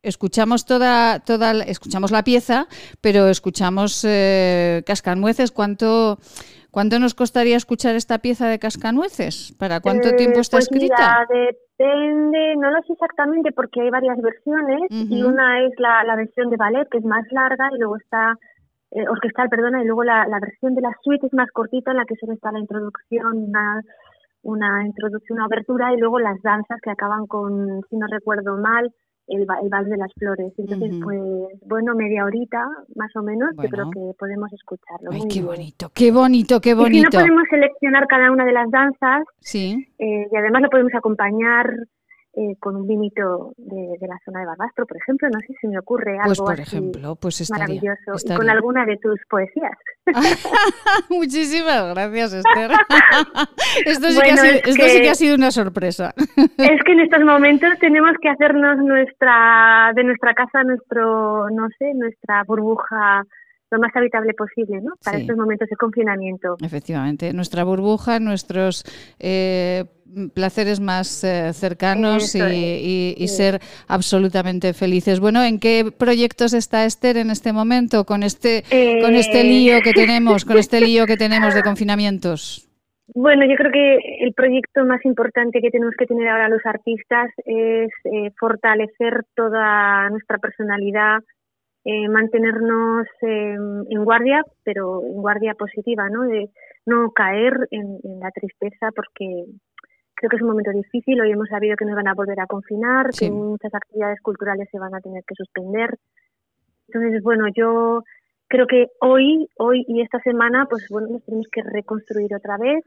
Escuchamos toda, toda, escuchamos la pieza, pero escuchamos cascanueces. ¿Cuánto, ¿Cuánto nos costaría escuchar esta pieza de cascanueces? ¿Para cuánto tiempo está pues escrita? Depende, no lo sé exactamente porque hay varias versiones y una es la, la, versión de ballet que es más larga y luego está eh, orquestal, perdona, y luego la, la, versión de la suite es más cortita en la que solo está la introducción, una, una introducción, una abertura y luego las danzas que acaban con, si no recuerdo mal, el, el Vals de las Flores. Entonces, pues, bueno, media horita más o menos, yo creo que podemos escucharlo. Ay, qué bonito, qué bonito, qué bonito. Y si no podemos seleccionar cada una de las danzas, sí. Eh, y además lo podemos acompañar eh, con un vinito de, la zona de Barbastro, por ejemplo, no sé si me ocurre algo pues por ejemplo, pues estaría, maravilloso y con alguna de tus poesías. Muchísimas gracias, Esther. esto, sí, que ha sido, esto sí que ha sido una sorpresa. es que en estos momentos tenemos que hacernos nuestra de nuestra casa nuestro, no sé, nuestra burbuja lo más habitable posible, ¿no? Para estos momentos de confinamiento. Efectivamente, nuestra burbuja, nuestros eh, placeres más eh, cercanos y, ser absolutamente felices. Bueno, ¿en qué proyectos está Esther en este momento con este con este lío que tenemos, con este lío que tenemos de confinamientos? Bueno, yo creo que el proyecto más importante que tenemos que tener ahora los artistas es eh, fortalecer toda nuestra personalidad, eh, mantenernos en guardia, pero en guardia positiva, ¿no? De no caer en, la tristeza porque creo que es un momento difícil. Hoy hemos sabido que nos van a volver a confinar, que muchas actividades culturales se van a tener que suspender. Entonces, bueno, yo creo que hoy, hoy y esta semana, pues bueno, nos tenemos que reconstruir otra vez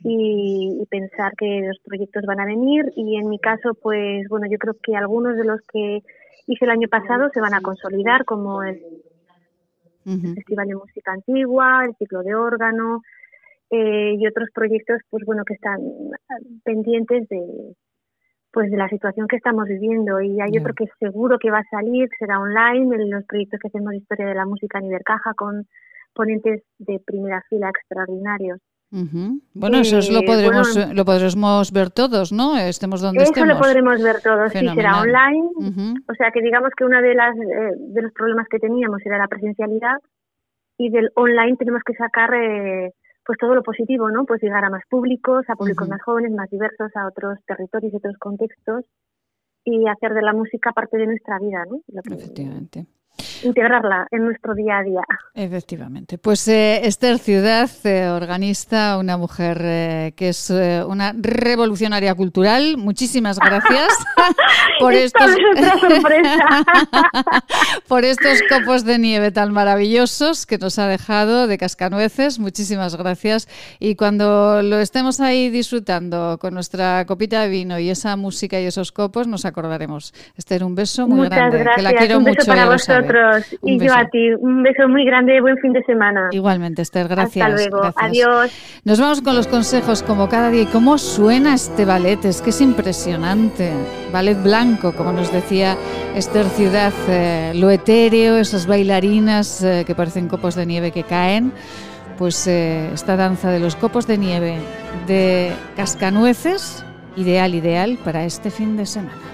y, pensar que los proyectos van a venir. Y en mi caso, pues bueno, yo creo que algunos de los que hice el año pasado se van a consolidar, como el, Festival de Música Antigua, el ciclo de órgano eh, y otros proyectos, pues bueno, que están pendientes de pues de la situación que estamos viviendo y hay otro que seguro que va a salir, será online, en los proyectos que hacemos de historia de la música en Ibercaja con ponentes de primera fila extraordinarios. Bueno, eso lo eh, podremos lo podremos ver todos, ¿no? Estemos donde estemos. Eso lo podremos ver todos, sí, será online. O sea que digamos que uno de las eh, de los problemas que teníamos era la presencialidad y del online tenemos que sacar eh, pues todo lo positivo, ¿no? Pues llegar a más públicos, a públicos más jóvenes, más diversos, a otros territorios y otros contextos y hacer de la música parte de nuestra vida, ¿no? Efectivamente integrarla en nuestro día a día. Efectivamente. Pues eh, Esther Ciudad, eh, organista, una mujer eh, que es una revolucionaria cultural. Muchísimas gracias por estos por estos copos de nieve tan maravillosos que nos ha dejado de cascanueces. Muchísimas gracias. Y cuando lo estemos ahí disfrutando con nuestra copita de vino y esa música y esos copos, nos acordaremos. Esther, un beso muy grande. Que la quiero mucho. Para vosotros y yo a ti. Un beso muy grande, buen fin de semana. Igualmente, Esther, gracias. Hasta luego, adiós. Nos vamos con los consejos como cada día. ¿Y cómo suena este ballet? Es que es impresionante. Ballet blanco, como nos decía Esther Ciudad, eh, lo etéreo, esas bailarinas eh, que parecen copos de nieve que caen. Pues eh, esta danza de los copos de nieve de cascanueces, ideal, ideal para este fin de semana.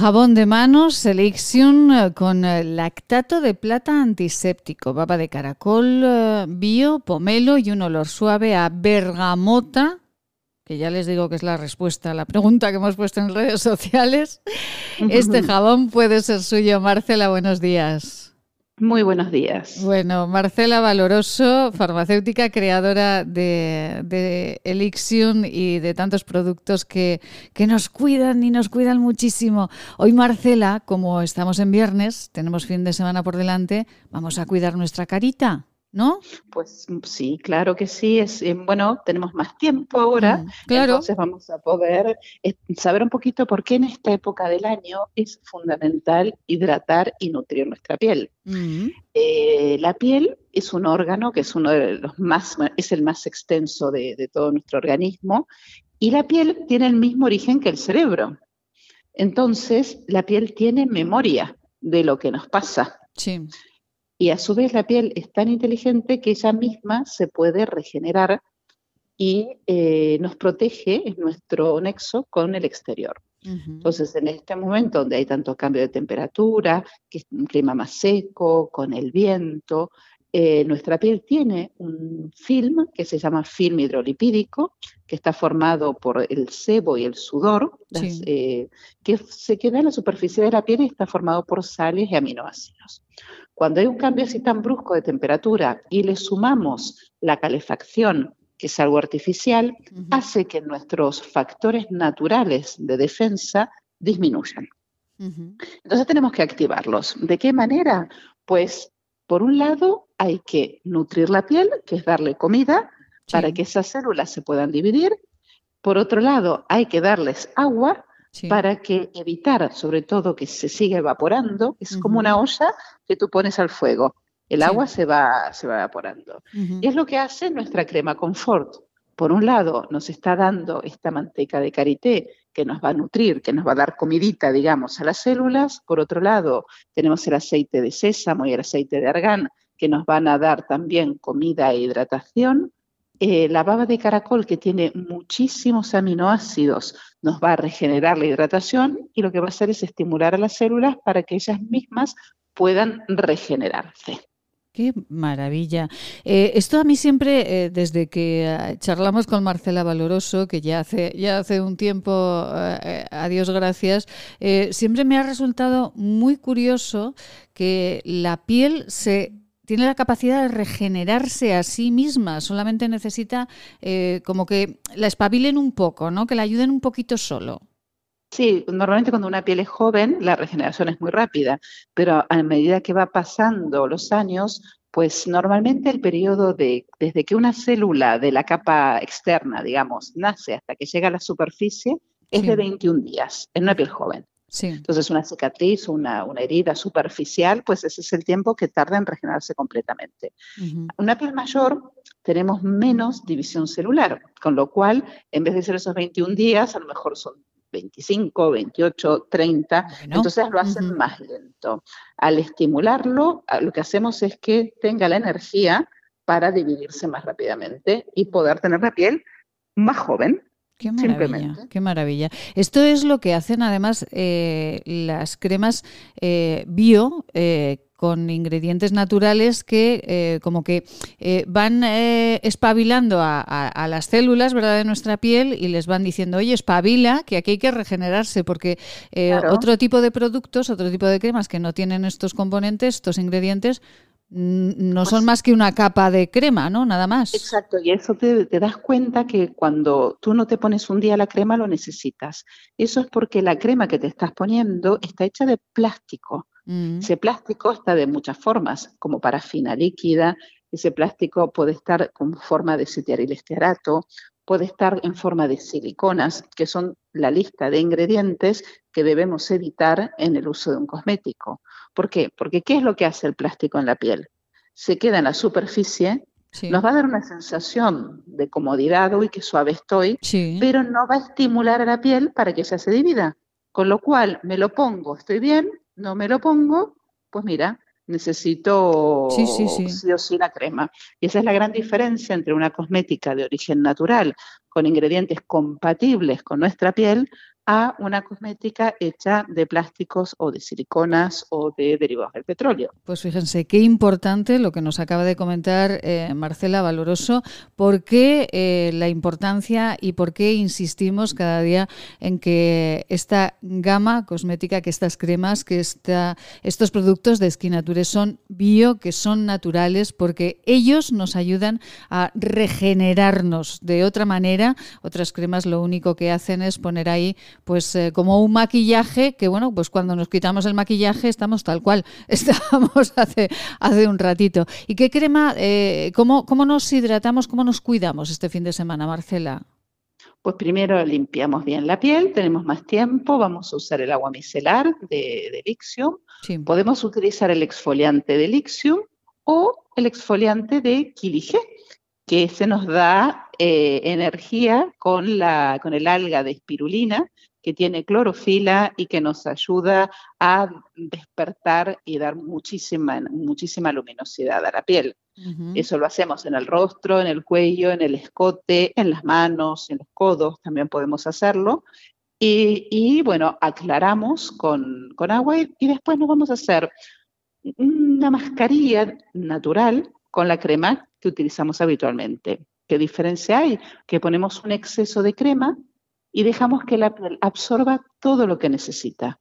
Jabón de manos eh, con eh, lactato de plata antiséptico, baba de caracol, eh, bio, pomelo y un olor suave a bergamota, que ya les digo que es la respuesta a la pregunta que hemos puesto en redes sociales. Este jabón puede ser suyo. Marcela, buenos días. Muy buenos días. Bueno, Marcela Valoroso, farmacéutica, creadora de, de Elixium y de tantos productos que, que, nos cuidan y nos cuidan muchísimo. Hoy, Marcela, como estamos en viernes, tenemos fin de semana por delante, vamos a cuidar nuestra carita. ¿No? Pues mm, sí, claro que sí. Es, eh, bueno, tenemos más tiempo ahora, mm, claro. entonces vamos a poder eh, saber un poquito por qué en esta época del año es fundamental hidratar y nutrir nuestra piel. Mm. Eh, la piel es un órgano que es uno de los más, es el más extenso de, de todo nuestro organismo y la piel tiene el mismo origen que el cerebro. Entonces, la piel tiene memoria de lo que nos pasa. Sí y a su vez la piel es tan inteligente que ella misma se puede regenerar y eh, nos protege en nuestro nexo con el exterior. Entonces, en este momento donde hay tanto cambio de temperatura, que es un clima más seco, con el viento, eh, nuestra piel tiene un film que se llama film hidrolipídico, que está formado por el sebo y el sudor, eh, que se queda en la superficie de la piel y está formado por sales y aminoácidos. Cuando hay un cambio así tan brusco de temperatura y le sumamos la calefacción, que es algo artificial, hace que nuestros factores naturales de defensa disminuyan. Entonces tenemos que activarlos. ¿De qué manera? Pues por un lado, hay que nutrir la piel, que es darle comida para que esas células se puedan dividir. Por otro lado, hay que darles agua para que evitar, sobre todo, que se siga evaporando. Es como una olla que tú pones al fuego. El agua se va, se va evaporando. Y es lo que hace nuestra crema confort. Por un lado, nos está dando esta manteca de karité que nos va a nutrir, que nos va a dar comidita, digamos, a las células. Por otro lado, tenemos el aceite de sésamo y el aceite de argán, que nos van a dar también comida e hidratación. Eh, la baba de caracol, que tiene muchísimos aminoácidos, nos va a regenerar la hidratación y lo que va a hacer es estimular a las células para que ellas mismas puedan regenerarse. Qué maravilla. Eh, esto a mí siempre, eh, desde que charlamos con Marcela Valoroso, que ya hace, ya hace un tiempo, a Dios gracias, siempre me ha resultado muy curioso que la piel se tiene la capacidad de regenerarse a sí misma, solamente necesita como que la espabilen un poco, ¿no? que la ayuden un poquito solo. Sí, normalmente cuando una piel es joven, la regeneración es muy rápida, pero a medida que va pasando los años, pues normalmente el periodo de desde que una célula de la capa externa, digamos, nace hasta que llega a la superficie, es de 21 días en una piel joven. Sí. Entonces, una cicatriz, una, una, herida superficial, pues ese es el tiempo que tarda en regenerarse completamente. Una piel mayor tenemos menos división celular, con lo cual, en vez de ser esos 21 días, a lo mejor son 25, 28, 30, entonces lo hacen más lento. Al estimularlo, lo que hacemos es que tenga la energía para dividirse más rápidamente y poder tener la piel más joven. Qué maravilla, qué maravilla. Esto es lo que hacen además eh, las cremas eh, bio eh, con ingredientes naturales que eh, como que eh, van eh, espabilando a, las células ¿verdad? de nuestra piel y les van diciendo, oye, espabila, que aquí hay que regenerarse, porque otro tipo de productos, otro tipo de cremas que no tienen estos componentes, estos ingredientes, no son más que una capa de crema, ¿no? Nada más. Exacto, y eso te, te, das cuenta que cuando tú no te pones un día la crema lo necesitas. Eso es porque la crema que te estás poniendo está hecha de plástico. Mm. Ese plástico está de muchas formas, como parafina líquida, ese plástico puede estar con forma de estearato, puede estar en forma de siliconas, que son la lista de ingredientes que debemos evitar en el uso de un cosmético. ¿Por qué? Porque ¿qué es lo que hace el plástico en la piel? Se queda en la superficie, nos va a dar una sensación de comodidad, uy, qué suave estoy, pero no va a estimular a la piel para que ella se divida. Con lo cual, me lo pongo, estoy bien, no me lo pongo, pues mira, necesito sí, sí, o sí la crema. Y esa es la gran diferencia entre una cosmética de origen natural con ingredientes compatibles con nuestra piel a una cosmética hecha de plásticos o de siliconas o de derivados del petróleo. Pues fíjense, qué importante lo que nos acaba de comentar eh, Marcela Valoroso, por qué eh, la importancia y por qué insistimos cada día en que esta gama cosmética, que estas cremas, que esta, estos productos de Skinature son bio, que son naturales, porque ellos nos ayudan a regenerarnos de otra manera. Otras cremas lo único que hacen es poner ahí pues eh, como un maquillaje que bueno, pues cuando nos quitamos el maquillaje estamos tal cual estábamos hace, hace un ratito. ¿Y qué crema, eh, cómo, cómo nos hidratamos, cómo nos cuidamos este fin de semana, Marcela? Pues primero limpiamos bien la piel, tenemos más tiempo, vamos a usar el agua micelar de, de Lixium. Podemos utilizar el exfoliante de Lixium o el exfoliante de Kilige, que se nos da eh, energía con, la, con el alga de espirulina, que tiene clorofila y que nos ayuda a despertar y dar muchísima, muchísima luminosidad a la piel. Eso lo hacemos en el rostro, en el cuello, en el escote, en las manos, en los codos, también podemos hacerlo. Y, bueno, aclaramos con, con agua y, y después nos vamos a hacer una mascarilla natural con la crema que utilizamos habitualmente. ¿Qué diferencia hay? Que ponemos un exceso de crema y dejamos que la piel absorba todo lo que necesita.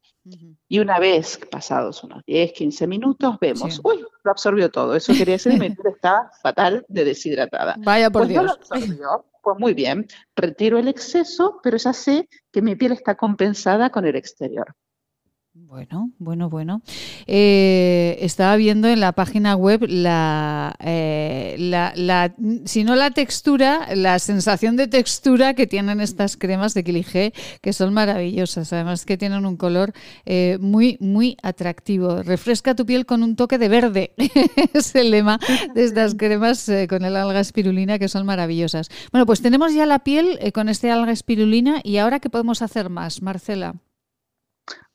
Y una vez pasados unos 10, 15 minutos, vemos, uy, lo absorbió todo. Eso quería decir que mi piel estaba fatal de deshidratada. Vaya por pues Dios. lo absorbió, pues muy bien, retiro el exceso, pero ya sé que mi piel está compensada con el exterior. Bueno, bueno, bueno. Eh, estaba viendo en la página web la, eh, la, si no la textura, la sensación de textura que tienen estas cremas de Kilige, que son maravillosas. Además que tienen un color eh, muy, muy atractivo. Refresca tu piel con un toque de verde. es el lema de estas cremas con el alga espirulina que son maravillosas. Bueno, pues tenemos ya la piel con este alga espirulina y ahora qué podemos hacer más, Marcela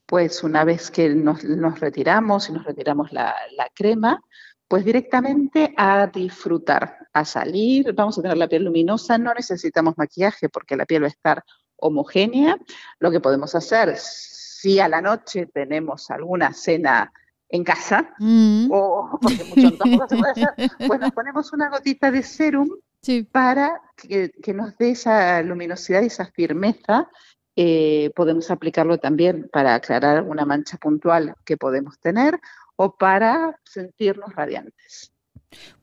pues una vez que nos, retiramos y nos retiramos la, crema, pues directamente a disfrutar, a salir, vamos a tener la piel luminosa, no necesitamos maquillaje porque la piel va a estar homogénea. Lo que podemos hacer, si a la noche tenemos alguna cena en casa, mm. o porque mucho no se puede hacer, pues nos ponemos una gotita de serum para que, que, nos dé esa luminosidad y esa firmeza eh, podemos aplicarlo también para aclarar una mancha puntual que podemos tener o para sentirnos radiantes.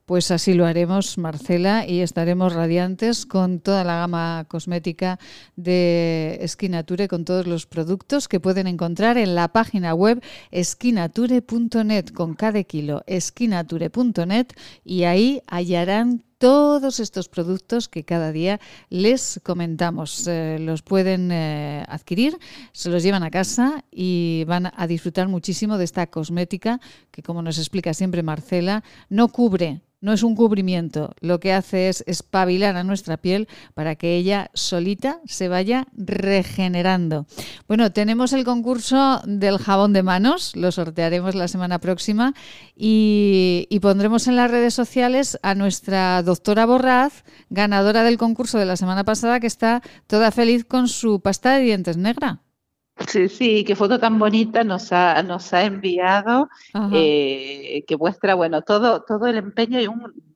Pues así lo haremos, Marcela, y estaremos radiantes con toda la gama cosmética de Esquinature, con todos los productos que pueden encontrar en la página web esquinature.net, con cada kilo, esquinature.net, y ahí hallarán todos estos productos que cada día les comentamos. Eh, los pueden eh, adquirir, se los llevan a casa y van a disfrutar muchísimo de esta cosmética que, como nos explica siempre Marcela, no cubre no es un cubrimiento, lo que hace es espabilar a nuestra piel para que ella solita se vaya regenerando. Bueno, tenemos el concurso del jabón de manos, lo sortearemos la semana próxima y, pondremos en las redes sociales a nuestra doctora Borraz, ganadora del concurso de la semana pasada, que está toda feliz con su pasta de dientes negra. Sí, sí, qué foto tan bonita nos ha, nos ha enviado, eh, que muestra, bueno, todo, todo el empeño y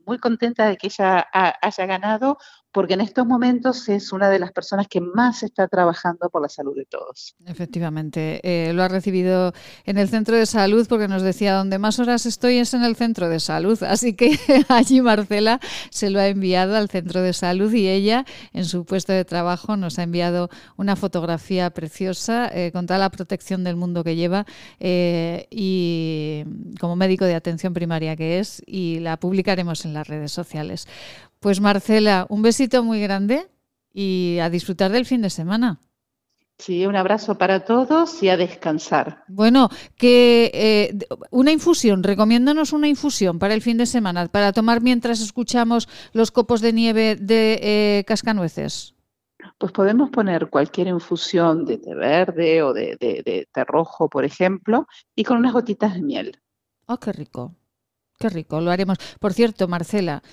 muy contenta de que ella haya ganado porque en estos momentos es una de las personas que más está trabajando por la salud de todos. Efectivamente, eh, lo ha recibido en el centro de salud porque nos decía, donde más horas estoy es en el centro de salud, así que allí Marcela se lo ha enviado al centro de salud y ella en su puesto de trabajo nos ha enviado una fotografía preciosa eh, con toda la protección del mundo que lleva eh, y como médico de atención primaria que es y la publicaremos en las redes sociales. Pues Marcela, un besito muy grande y a disfrutar del fin de semana. Sí, un abrazo para todos y a descansar. Bueno, que eh, una infusión, recomiéndanos una infusión para el fin de semana, para tomar mientras escuchamos los copos de nieve de eh, cascanueces. Pues podemos poner cualquier infusión de té verde o de, de té rojo, por ejemplo, y con unas gotitas de miel. Oh, qué rico, qué rico, lo haremos. Por cierto, Marcela,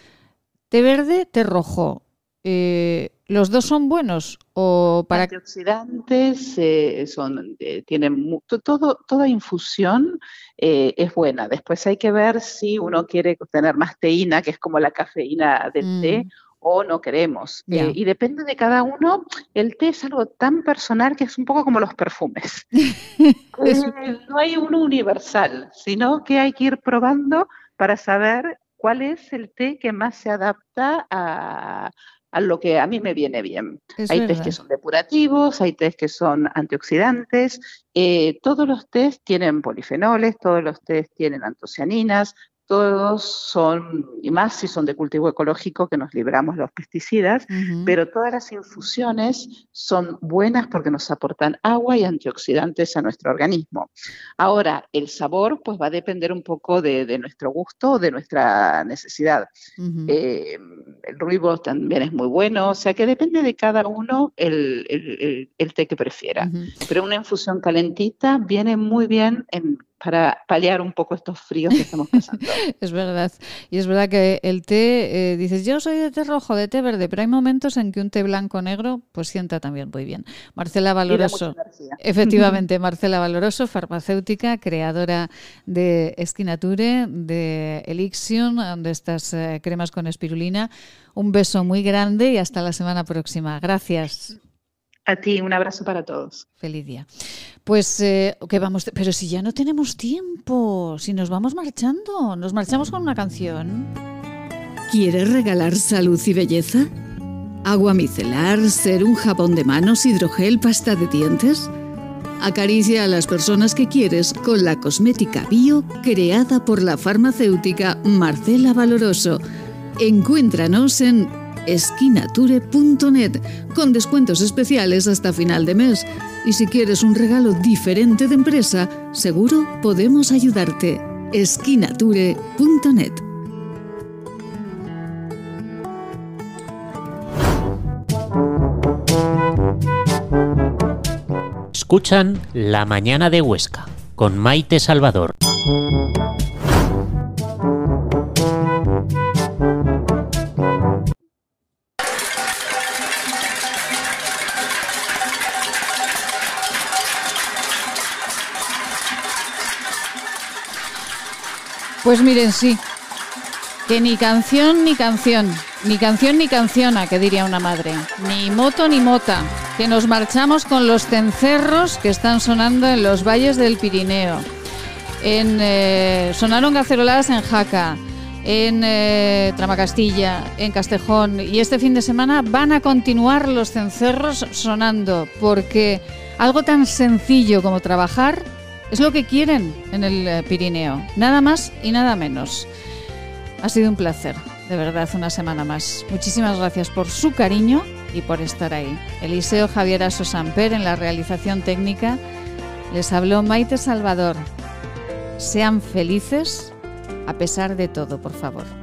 té verde, té rojo. Eh, ¿Los dos son buenos? O para... Antioxidantes eh, son, eh, tienen todo, toda infusión es buena. Después hay que ver si uno quiere tener más teína, que es como la cafeína del té, mm. o no queremos. y depende de cada uno. El té es algo tan personal que es un poco como los perfumes. no hay uno universal, sino que hay que ir probando para saber cuál es el té que más se adapta a, lo que a mí me viene bien. hay tés que son depurativos, hay tés que son antioxidantes, eh, todos los tés tienen polifenoles, todos los tés tienen antocianinas, todos son, y más si son de cultivo ecológico, que nos libramos los pesticidas, pero todas las infusiones son buenas porque nos aportan agua y antioxidantes a nuestro organismo. Ahora, el sabor pues va a depender un poco de, nuestro gusto de nuestra necesidad. Eh, el ruido también es muy bueno, o sea que depende de cada uno el, té que prefiera. Pero una infusión calentita viene muy bien en para paliar un poco estos fríos que estamos pasando. es verdad. Y es verdad que el té, eh, dices, yo soy de té rojo, de té verde, pero hay momentos en que un té blanco negro pues sienta también muy bien. Marcela Valoroso. Efectivamente, Marcela Valoroso, farmacéutica, creadora de Esquinature, de Elixion, de estas eh, cremas con espirulina. Un beso muy grande y hasta la semana próxima. Gracias. A ti, un abrazo para todos. Feliz día. Pues, eh, que vamos, pero si ya no tenemos tiempo, si nos vamos marchando, nos marchamos con una canción. ¿Quieres regalar salud y belleza? ¿Agua micelar, ser un jabón de manos, hidrogel, pasta de dientes? Acaricia a las personas que quieres con la cosmética bio creada por la farmacéutica Marcela Valoroso. Encuéntranos en esquinature.net con descuentos especiales hasta final de mes. Y si quieres un regalo diferente de empresa, seguro podemos ayudarte. esquinature.net Escuchan La Mañana de Huesca con Maite Salvador. Pues miren, sí. Que ni canción ni canción, ni canción ni canciona, que diría una madre, ni moto ni mota, que nos marchamos con los cencerros que están sonando en los valles del Pirineo. En, eh, sonaron gaceroladas en Jaca, en eh, Tramacastilla, en Castejón y este fin de semana van a continuar los cencerros sonando porque algo tan sencillo como trabajar es lo que quieren en el eh, Pirineo, nada más y nada menos. Ha sido un placer, de verdad, una semana más. Muchísimas gracias por su cariño y por estar ahí. Eliseo Javier Aso Samper en la realización técnica. Les habló Maite Salvador. Sean felices a pesar de todo, por favor.